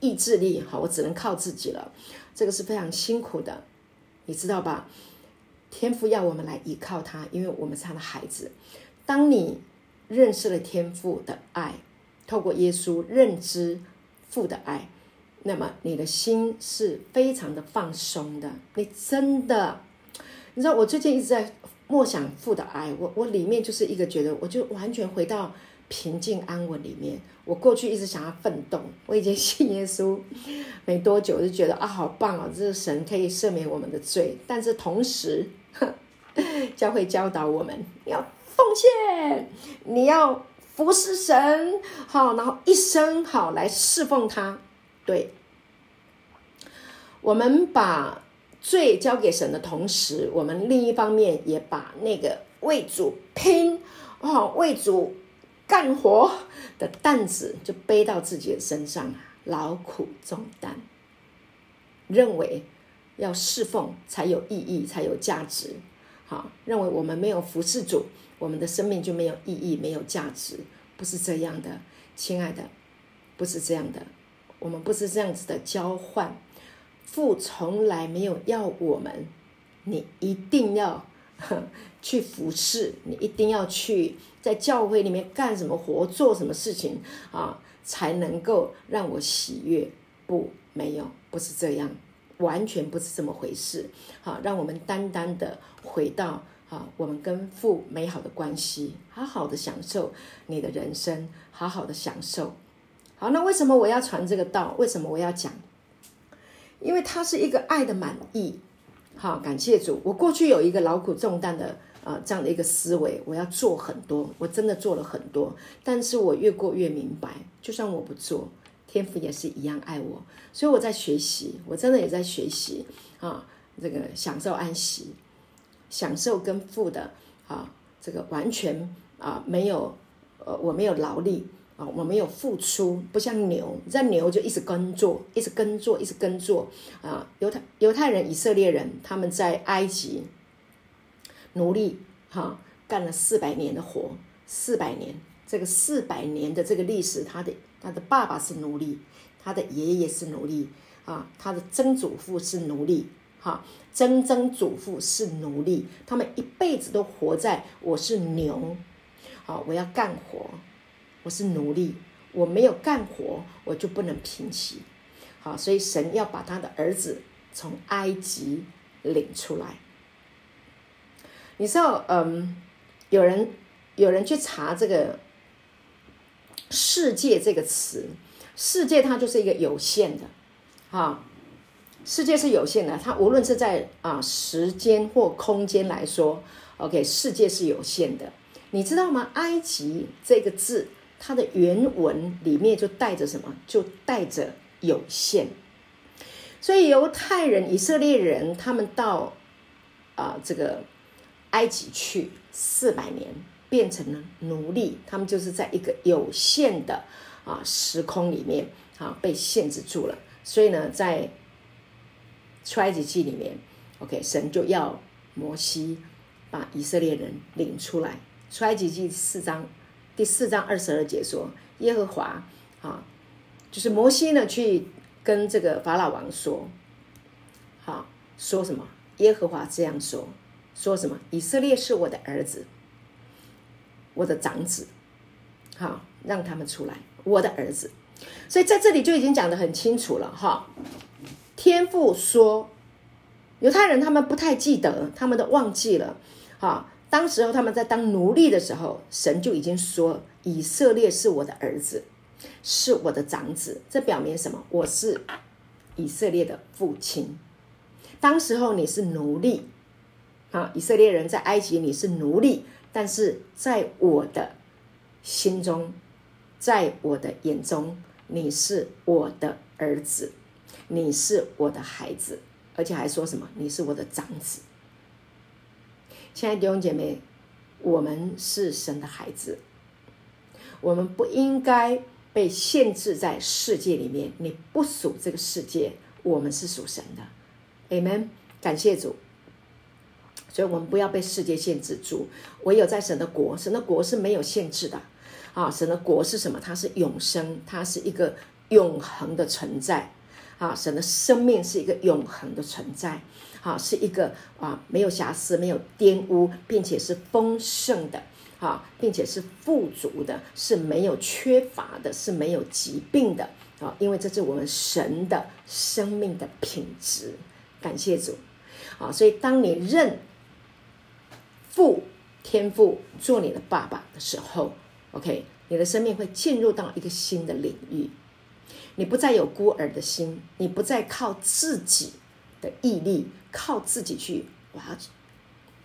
意志力，好，我只能靠自己了，这个是非常辛苦的，你知道吧？天父要我们来依靠他，因为我们是他的孩子。当你认识了天父的爱，透过耶稣认知父的爱，那么你的心是非常的放松的。你真的，你知道，我最近一直在默想父的爱，我我里面就是一个觉得，我就完全回到。平静安稳里面，我过去一直想要奋斗。我已经 [laughs] 信耶稣没多久，就觉得啊，好棒哦！这个神可以赦免我们的罪，但是同时，[laughs] 教会教导我们要奉献，你要服侍神，好，然后一生好来侍奉他。对，我们把罪交给神的同时，我们另一方面也把那个为主拼，哦，为主。干活的担子就背到自己的身上劳苦重担，认为要侍奉才有意义，才有价值。好，认为我们没有服侍主，我们的生命就没有意义，没有价值，不是这样的，亲爱的，不是这样的，我们不是这样子的交换。父从来没有要我们，你一定要。去服侍你，一定要去在教会里面干什么活，做什么事情啊，才能够让我喜悦。不，没有，不是这样，完全不是这么回事。好，让我们单单的回到啊，我们跟父美好的关系，好好的享受你的人生，好好的享受。好，那为什么我要传这个道？为什么我要讲？因为它是一个爱的满意。好，感谢主。我过去有一个劳苦重担的啊这样的一个思维，我要做很多，我真的做了很多，但是我越过越明白，就算我不做，天父也是一样爱我。所以我在学习，我真的也在学习啊，这个享受安息，享受跟父的啊这个完全啊没有呃我没有劳力。啊，我没有付出，不像牛，在牛就一直耕作，一直耕作，一直耕作。啊，犹太犹太人、以色列人，他们在埃及奴隶，哈，干了四百年的活，四百年。这个四百年的这个历史，他的他的爸爸是奴隶，他的爷爷是奴隶，啊，他的曾祖父是奴隶，哈，曾曾祖父是奴隶，他们一辈子都活在我是牛，好，我要干活。我是奴隶，我没有干活，我就不能平息。好，所以神要把他的儿子从埃及领出来。你知道，嗯，有人有人去查这个“世界”这个词，“世界”它就是一个有限的，哈，世界是有限的。它无论是在啊时间或空间来说，OK，世界是有限的。你知道吗？埃及这个字。它的原文里面就带着什么？就带着有限。所以犹太人、以色列人他们到啊这个埃及去四百年，变成了奴隶。他们就是在一个有限的啊时空里面啊被限制住了。所以呢，在出埃及记里面，OK，神就要摩西把以色列人领出来。出埃及记四章。第四章二十二节说：“耶和华啊，就是摩西呢，去跟这个法老王说，好说什么？耶和华这样说，说什么？以色列是我的儿子，我的长子，好让他们出来，我的儿子。所以在这里就已经讲得很清楚了，哈。天父说，犹太人他们不太记得，他们都忘记了，哈。”当时候他们在当奴隶的时候，神就已经说：“以色列是我的儿子，是我的长子。”这表明什么？我是以色列的父亲。当时候你是奴隶，啊，以色列人在埃及你是奴隶，但是在我的心中，在我的眼中，你是我的儿子，你是我的孩子，而且还说什么？你是我的长子。亲爱的弟兄姐妹，我们是神的孩子，我们不应该被限制在世界里面。你不属这个世界，我们是属神的，amen。感谢主，所以我们不要被世界限制住。唯有在神的国，神的国是没有限制的啊！神的国是什么？它是永生，它是一个永恒的存在啊！神的生命是一个永恒的存在。好，是一个啊，没有瑕疵，没有玷污，并且是丰盛的，啊，并且是富足的，是没有缺乏的，是没有疾病的，啊，因为这是我们神的生命的品质。感谢主，啊，所以当你认父天父做你的爸爸的时候，OK，你的生命会进入到一个新的领域，你不再有孤儿的心，你不再靠自己的毅力。靠自己去，我要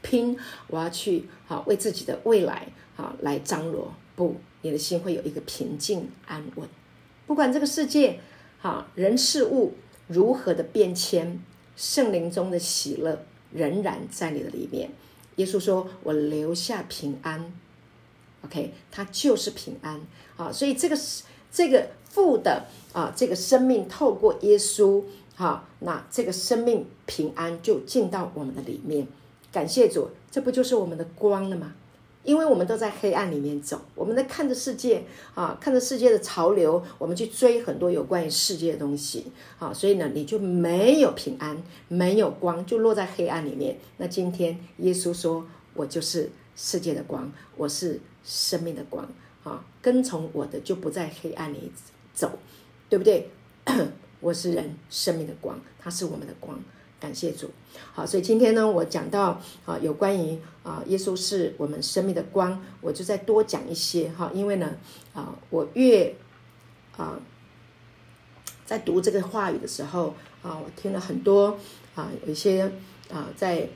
拼，我要去好为自己的未来好来张罗。不，你的心会有一个平静安稳。不管这个世界好人事物如何的变迁，圣灵中的喜乐仍然在你的里面。耶稣说：“我留下平安。” OK，他就是平安啊。所以这个是这个父的啊，这个生命透过耶稣。好，那这个生命平安就进到我们的里面，感谢主，这不就是我们的光了吗？因为我们都在黑暗里面走，我们在看着世界啊，看着世界的潮流，我们去追很多有关于世界的东西啊，所以呢，你就没有平安，没有光，就落在黑暗里面。那今天耶稣说：“我就是世界的光，我是生命的光啊，跟从我的就不在黑暗里走，对不对？” [clears throat] 我是人生命的光，他是我们的光。感谢主。好，所以今天呢，我讲到啊，有关于啊，耶稣是我们生命的光，我就再多讲一些哈，因为呢，啊，我越啊，在读这个话语的时候啊，我听了很多啊，有一些啊，在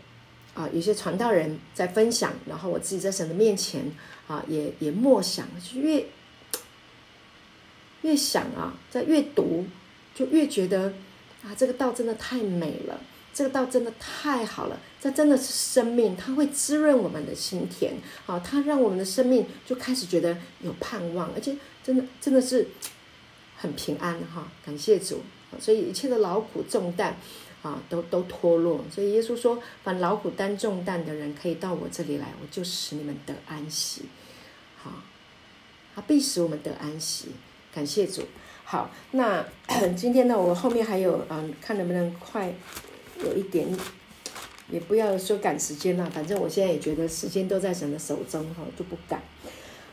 啊，有些传道人在分享，然后我自己在神的面前啊，也也默想，就越越想啊，在越读，就越觉得啊，这个道真的太美了。这个道真的太好了，这真的是生命，它会滋润我们的心田，啊，它让我们的生命就开始觉得有盼望，而且真的真的是很平安哈，感谢主，所以一切的劳苦重担啊，都都脱落。所以耶稣说，凡劳苦担重担的人，可以到我这里来，我就使你们得安息。好，他必使我们得安息，感谢主。好，那 [clears throat] 今天呢，我后面还有嗯，看能不能快。有一点，也不要说赶时间了，反正我现在也觉得时间都在神的手中哈，就不赶。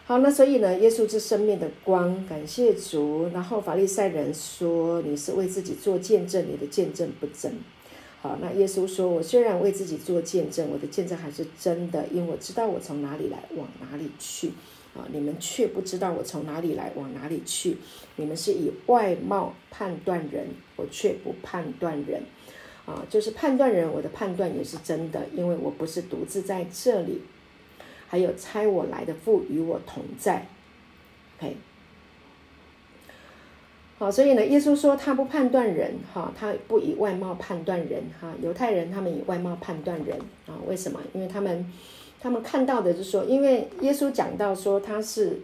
好，那所以呢，耶稣是生命的光，感谢主。然后法利赛人说你是为自己做见证，你的见证不真。好，那耶稣说，我虽然为自己做见证，我的见证还是真的，因为我知道我从哪里来，往哪里去。啊，你们却不知道我从哪里来，往哪里去。你们是以外貌判断人，我却不判断人。啊，就是判断人，我的判断也是真的，因为我不是独自在这里，还有差我来的父与我同在。OK，好，所以呢，耶稣说他不判断人，哈，他不以外貌判断人，哈，犹太人他们以外貌判断人，啊，为什么？因为他们他们看到的就是说，因为耶稣讲到说他是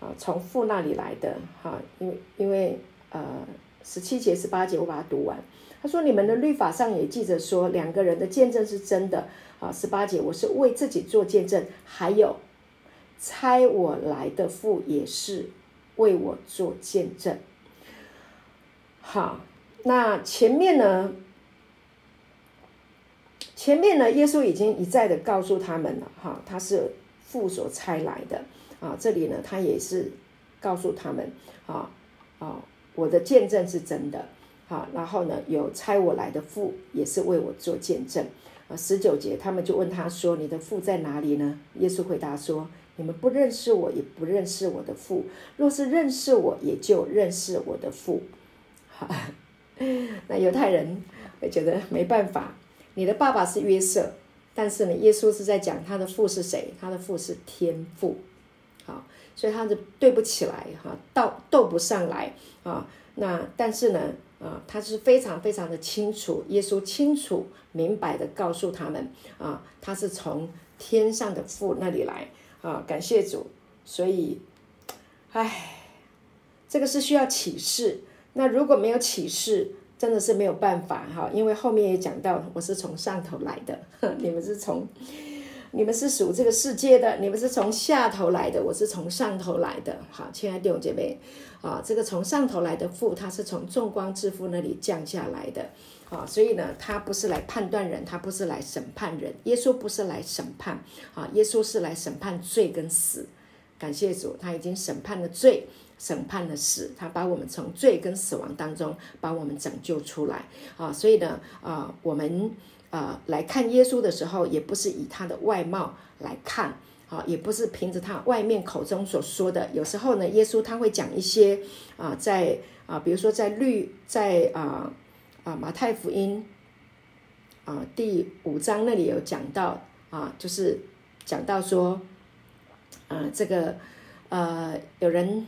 啊从父那里来的，哈，因为因为呃十七节十八节我把它读完。他说：“你们的律法上也记着说，两个人的见证是真的。啊，十八节，我是为自己做见证，还有猜我来的父也是为我做见证。好，那前面呢？前面呢？耶稣已经一再的告诉他们了，哈，他是父所差来的。啊，这里呢，他也是告诉他们，啊啊，我的见证是真的。”好，然后呢，有差我来的父也是为我做见证啊。十九节，他们就问他说：“你的父在哪里呢？”耶稣回答说：“你们不认识我，也不认识我的父。若是认识我，也就认识我的父。”好，那犹太人会觉得没办法。你的爸爸是约瑟，但是呢，耶稣是在讲他的父是谁？他的父是天父。好，所以他就对不起来哈，斗斗不上来啊。那但是呢？啊，他是非常非常的清楚，耶稣清楚明白的告诉他们啊，他是从天上的父那里来啊，感谢主。所以，唉，这个是需要启示。那如果没有启示，真的是没有办法哈，因为后面也讲到，我是从上头来的，[laughs] 你们是从。你们是属这个世界的，你们是从下头来的，我是从上头来的。好，亲爱的弟兄姐妹，啊，这个从上头来的父，他是从众光之父那里降下来的。啊，所以呢，他不是来判断人，他不是来审判人。耶稣不是来审判，啊，耶稣是来审判罪跟死。感谢主，他已经审判了罪，审判了死，他把我们从罪跟死亡当中把我们拯救出来。啊，所以呢，啊，我们。呃，来看耶稣的时候，也不是以他的外貌来看，啊，也不是凭着他外面口中所说的。有时候呢，耶稣他会讲一些啊，在啊，比如说在律，在啊啊马太福音啊第五章那里有讲到啊，就是讲到说，啊，这个呃，有人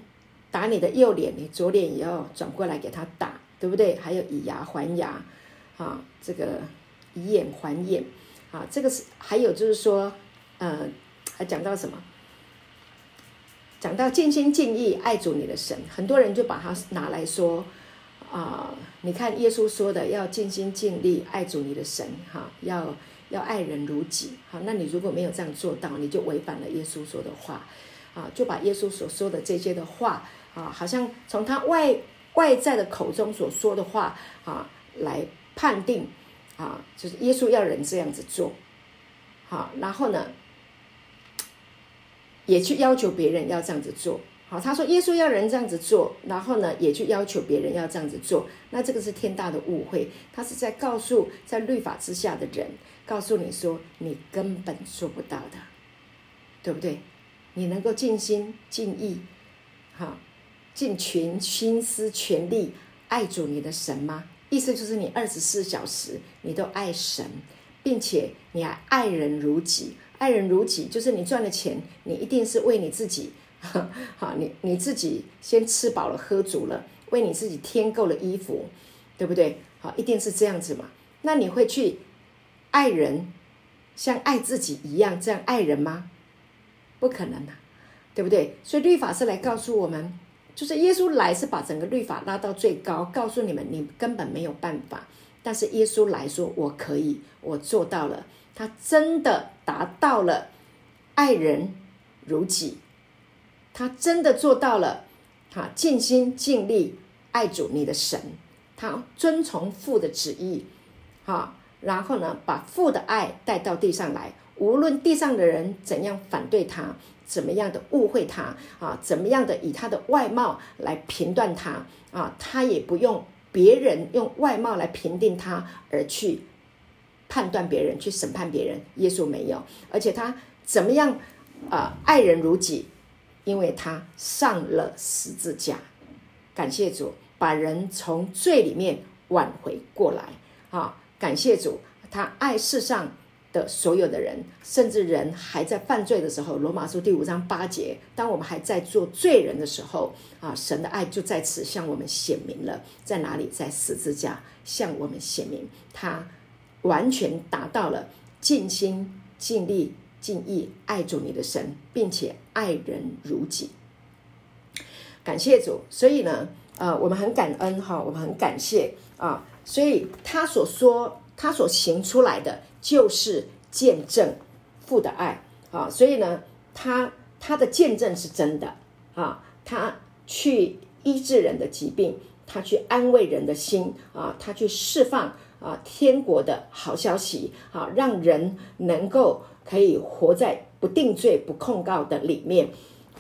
打你的右脸，你左脸也要转过来给他打，对不对？还有以牙还牙，啊，这个。以眼还眼，啊，这个是还有就是说，呃，还讲到什么？讲到尽心尽意爱主你的神，很多人就把它拿来说，啊，你看耶稣说的要尽心尽力爱主你的神，哈，要要爱人如己，好，那你如果没有这样做到，你就违反了耶稣说的话，啊，就把耶稣所说的这些的话，啊，好像从他外外在的口中所说的话，啊，来判定。啊，就是耶稣要人这样子做，好，然后呢，也去要求别人要这样子做，好，他说耶稣要人这样子做，然后呢，也去要求别人要这样子做，那这个是天大的误会。他是在告诉在律法之下的人，告诉你说你根本做不到的，对不对？你能够尽心尽意，哈，尽全心思全力爱主你的神吗？意思就是你二十四小时你都爱神，并且你还爱人如己。爱人如己，就是你赚了钱，你一定是为你自己。[laughs] 好，你你自己先吃饱了喝足了，为你自己添够了衣服，对不对？好，一定是这样子嘛。那你会去爱人像爱自己一样这样爱人吗？不可能的，对不对？所以律法是来告诉我们，就是耶稣来是把整个律法拉到最高，告诉你们你根本没有办法。但是耶稣来说我可以，我做到了，他真的达到了爱人如己。他真的做到了，哈，尽心尽力爱主你的神，他遵从父的旨意，哈，然后呢，把父的爱带到地上来，无论地上的人怎样反对他，怎么样的误会他，啊，怎么样的以他的外貌来评断他，啊，他也不用别人用外貌来评定他而去判断别人，去审判别人。耶稣没有，而且他怎么样，啊，爱人如己。因为他上了十字架，感谢主，把人从罪里面挽回过来啊！感谢主，他爱世上的所有的人，甚至人还在犯罪的时候，《罗马书》第五章八节，当我们还在做罪人的时候啊，神的爱就在此向我们显明了，在哪里？在十字架向我们显明，他完全达到了尽心尽力。敬意爱主你的神，并且爱人如己。感谢主，所以呢，呃，我们很感恩哈，我们很感谢啊。所以他所说，他所行出来的，就是见证父的爱啊。所以呢，他他的见证是真的啊。他去医治人的疾病，他去安慰人的心啊，他去释放啊天国的好消息啊，让人能够。可以活在不定罪、不控告的里面，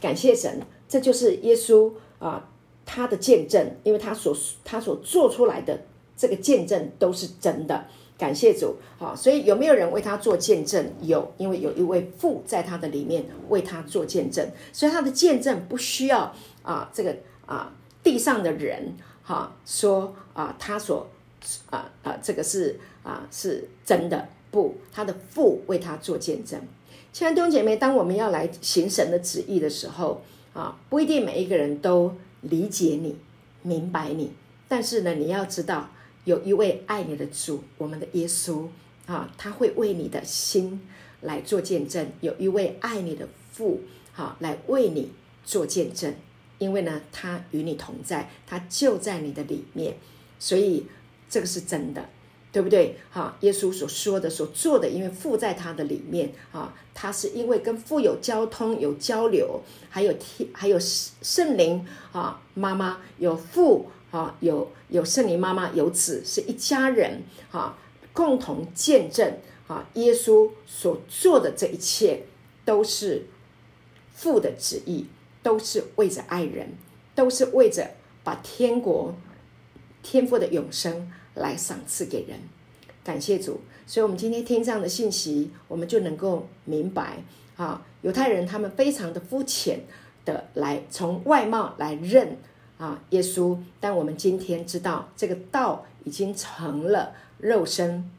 感谢神，这就是耶稣啊，他的见证，因为他所他所做出来的这个见证都是真的，感谢主好！所以有没有人为他做见证？有，因为有一位父在他的里面为他做见证，所以他的见证不需要啊，这个啊地上的人哈说啊，他所啊啊这个是啊是真的。不，他的父为他做见证。亲爱的弟兄姐妹，当我们要来行神的旨意的时候，啊，不一定每一个人都理解你、明白你。但是呢，你要知道，有一位爱你的主，我们的耶稣啊，他会为你的心来做见证。有一位爱你的父，好来为你做见证。因为呢，他与你同在，他就在你的里面，所以这个是真的。对不对？哈，耶稣所说的、所做的，因为父在他的里面啊，他是因为跟父有交通、有交流，还有天，还有圣灵啊，妈妈有父啊，有有圣灵妈妈有子，是一家人啊，共同见证啊，耶稣所做的这一切都是父的旨意，都是为着爱人，都是为着把天国、天父的永生。来赏赐给人，感谢主。所以，我们今天听这样的信息，我们就能够明白啊，犹太人他们非常的肤浅的来从外貌来认啊耶稣。但我们今天知道，这个道已经成了肉身，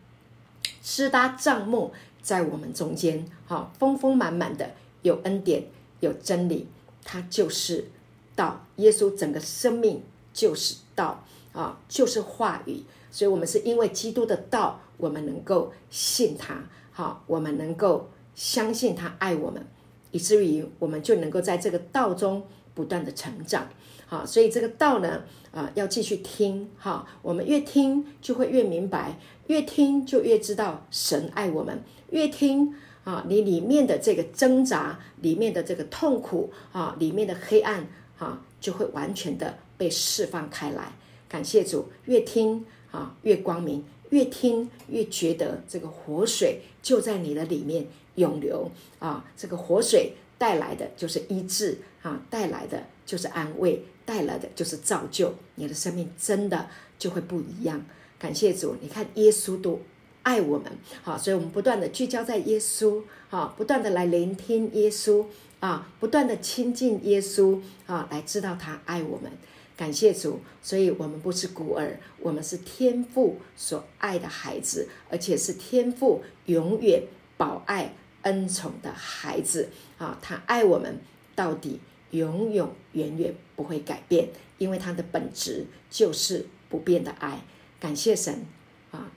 施搭帐幕在我们中间，哈，丰丰满满的有恩典，有真理，它就是道。耶稣整个生命就是道啊，就是话语。所以，我们是因为基督的道，我们能够信他，好，我们能够相信他爱我们，以至于我们就能够在这个道中不断的成长，好，所以这个道呢，啊，要继续听，哈，我们越听就会越明白，越听就越知道神爱我们，越听啊，你里面的这个挣扎，里面的这个痛苦啊，里面的黑暗啊，就会完全的被释放开来。感谢主，越听。啊，越光明，越听越觉得这个活水就在你的里面涌流啊！这个活水带来的就是医治啊，带来的就是安慰，带来的就是造就，你的生命真的就会不一样。感谢主，你看耶稣都爱我们，好，所以我们不断的聚焦在耶稣，好，不断的来聆听耶稣，啊，不断的亲近耶稣，啊，来知道他爱我们。感谢主，所以我们不是孤儿，我们是天父所爱的孩子，而且是天父永远保爱恩宠的孩子。啊，他爱我们到底，永永远远不会改变，因为它的本质就是不变的爱。感谢神啊，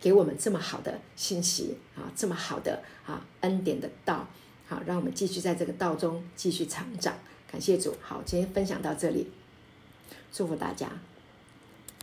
给我们这么好的信息啊，这么好的啊恩典的道，好，让我们继续在这个道中继续成长。感谢主，好，今天分享到这里。祝福大家。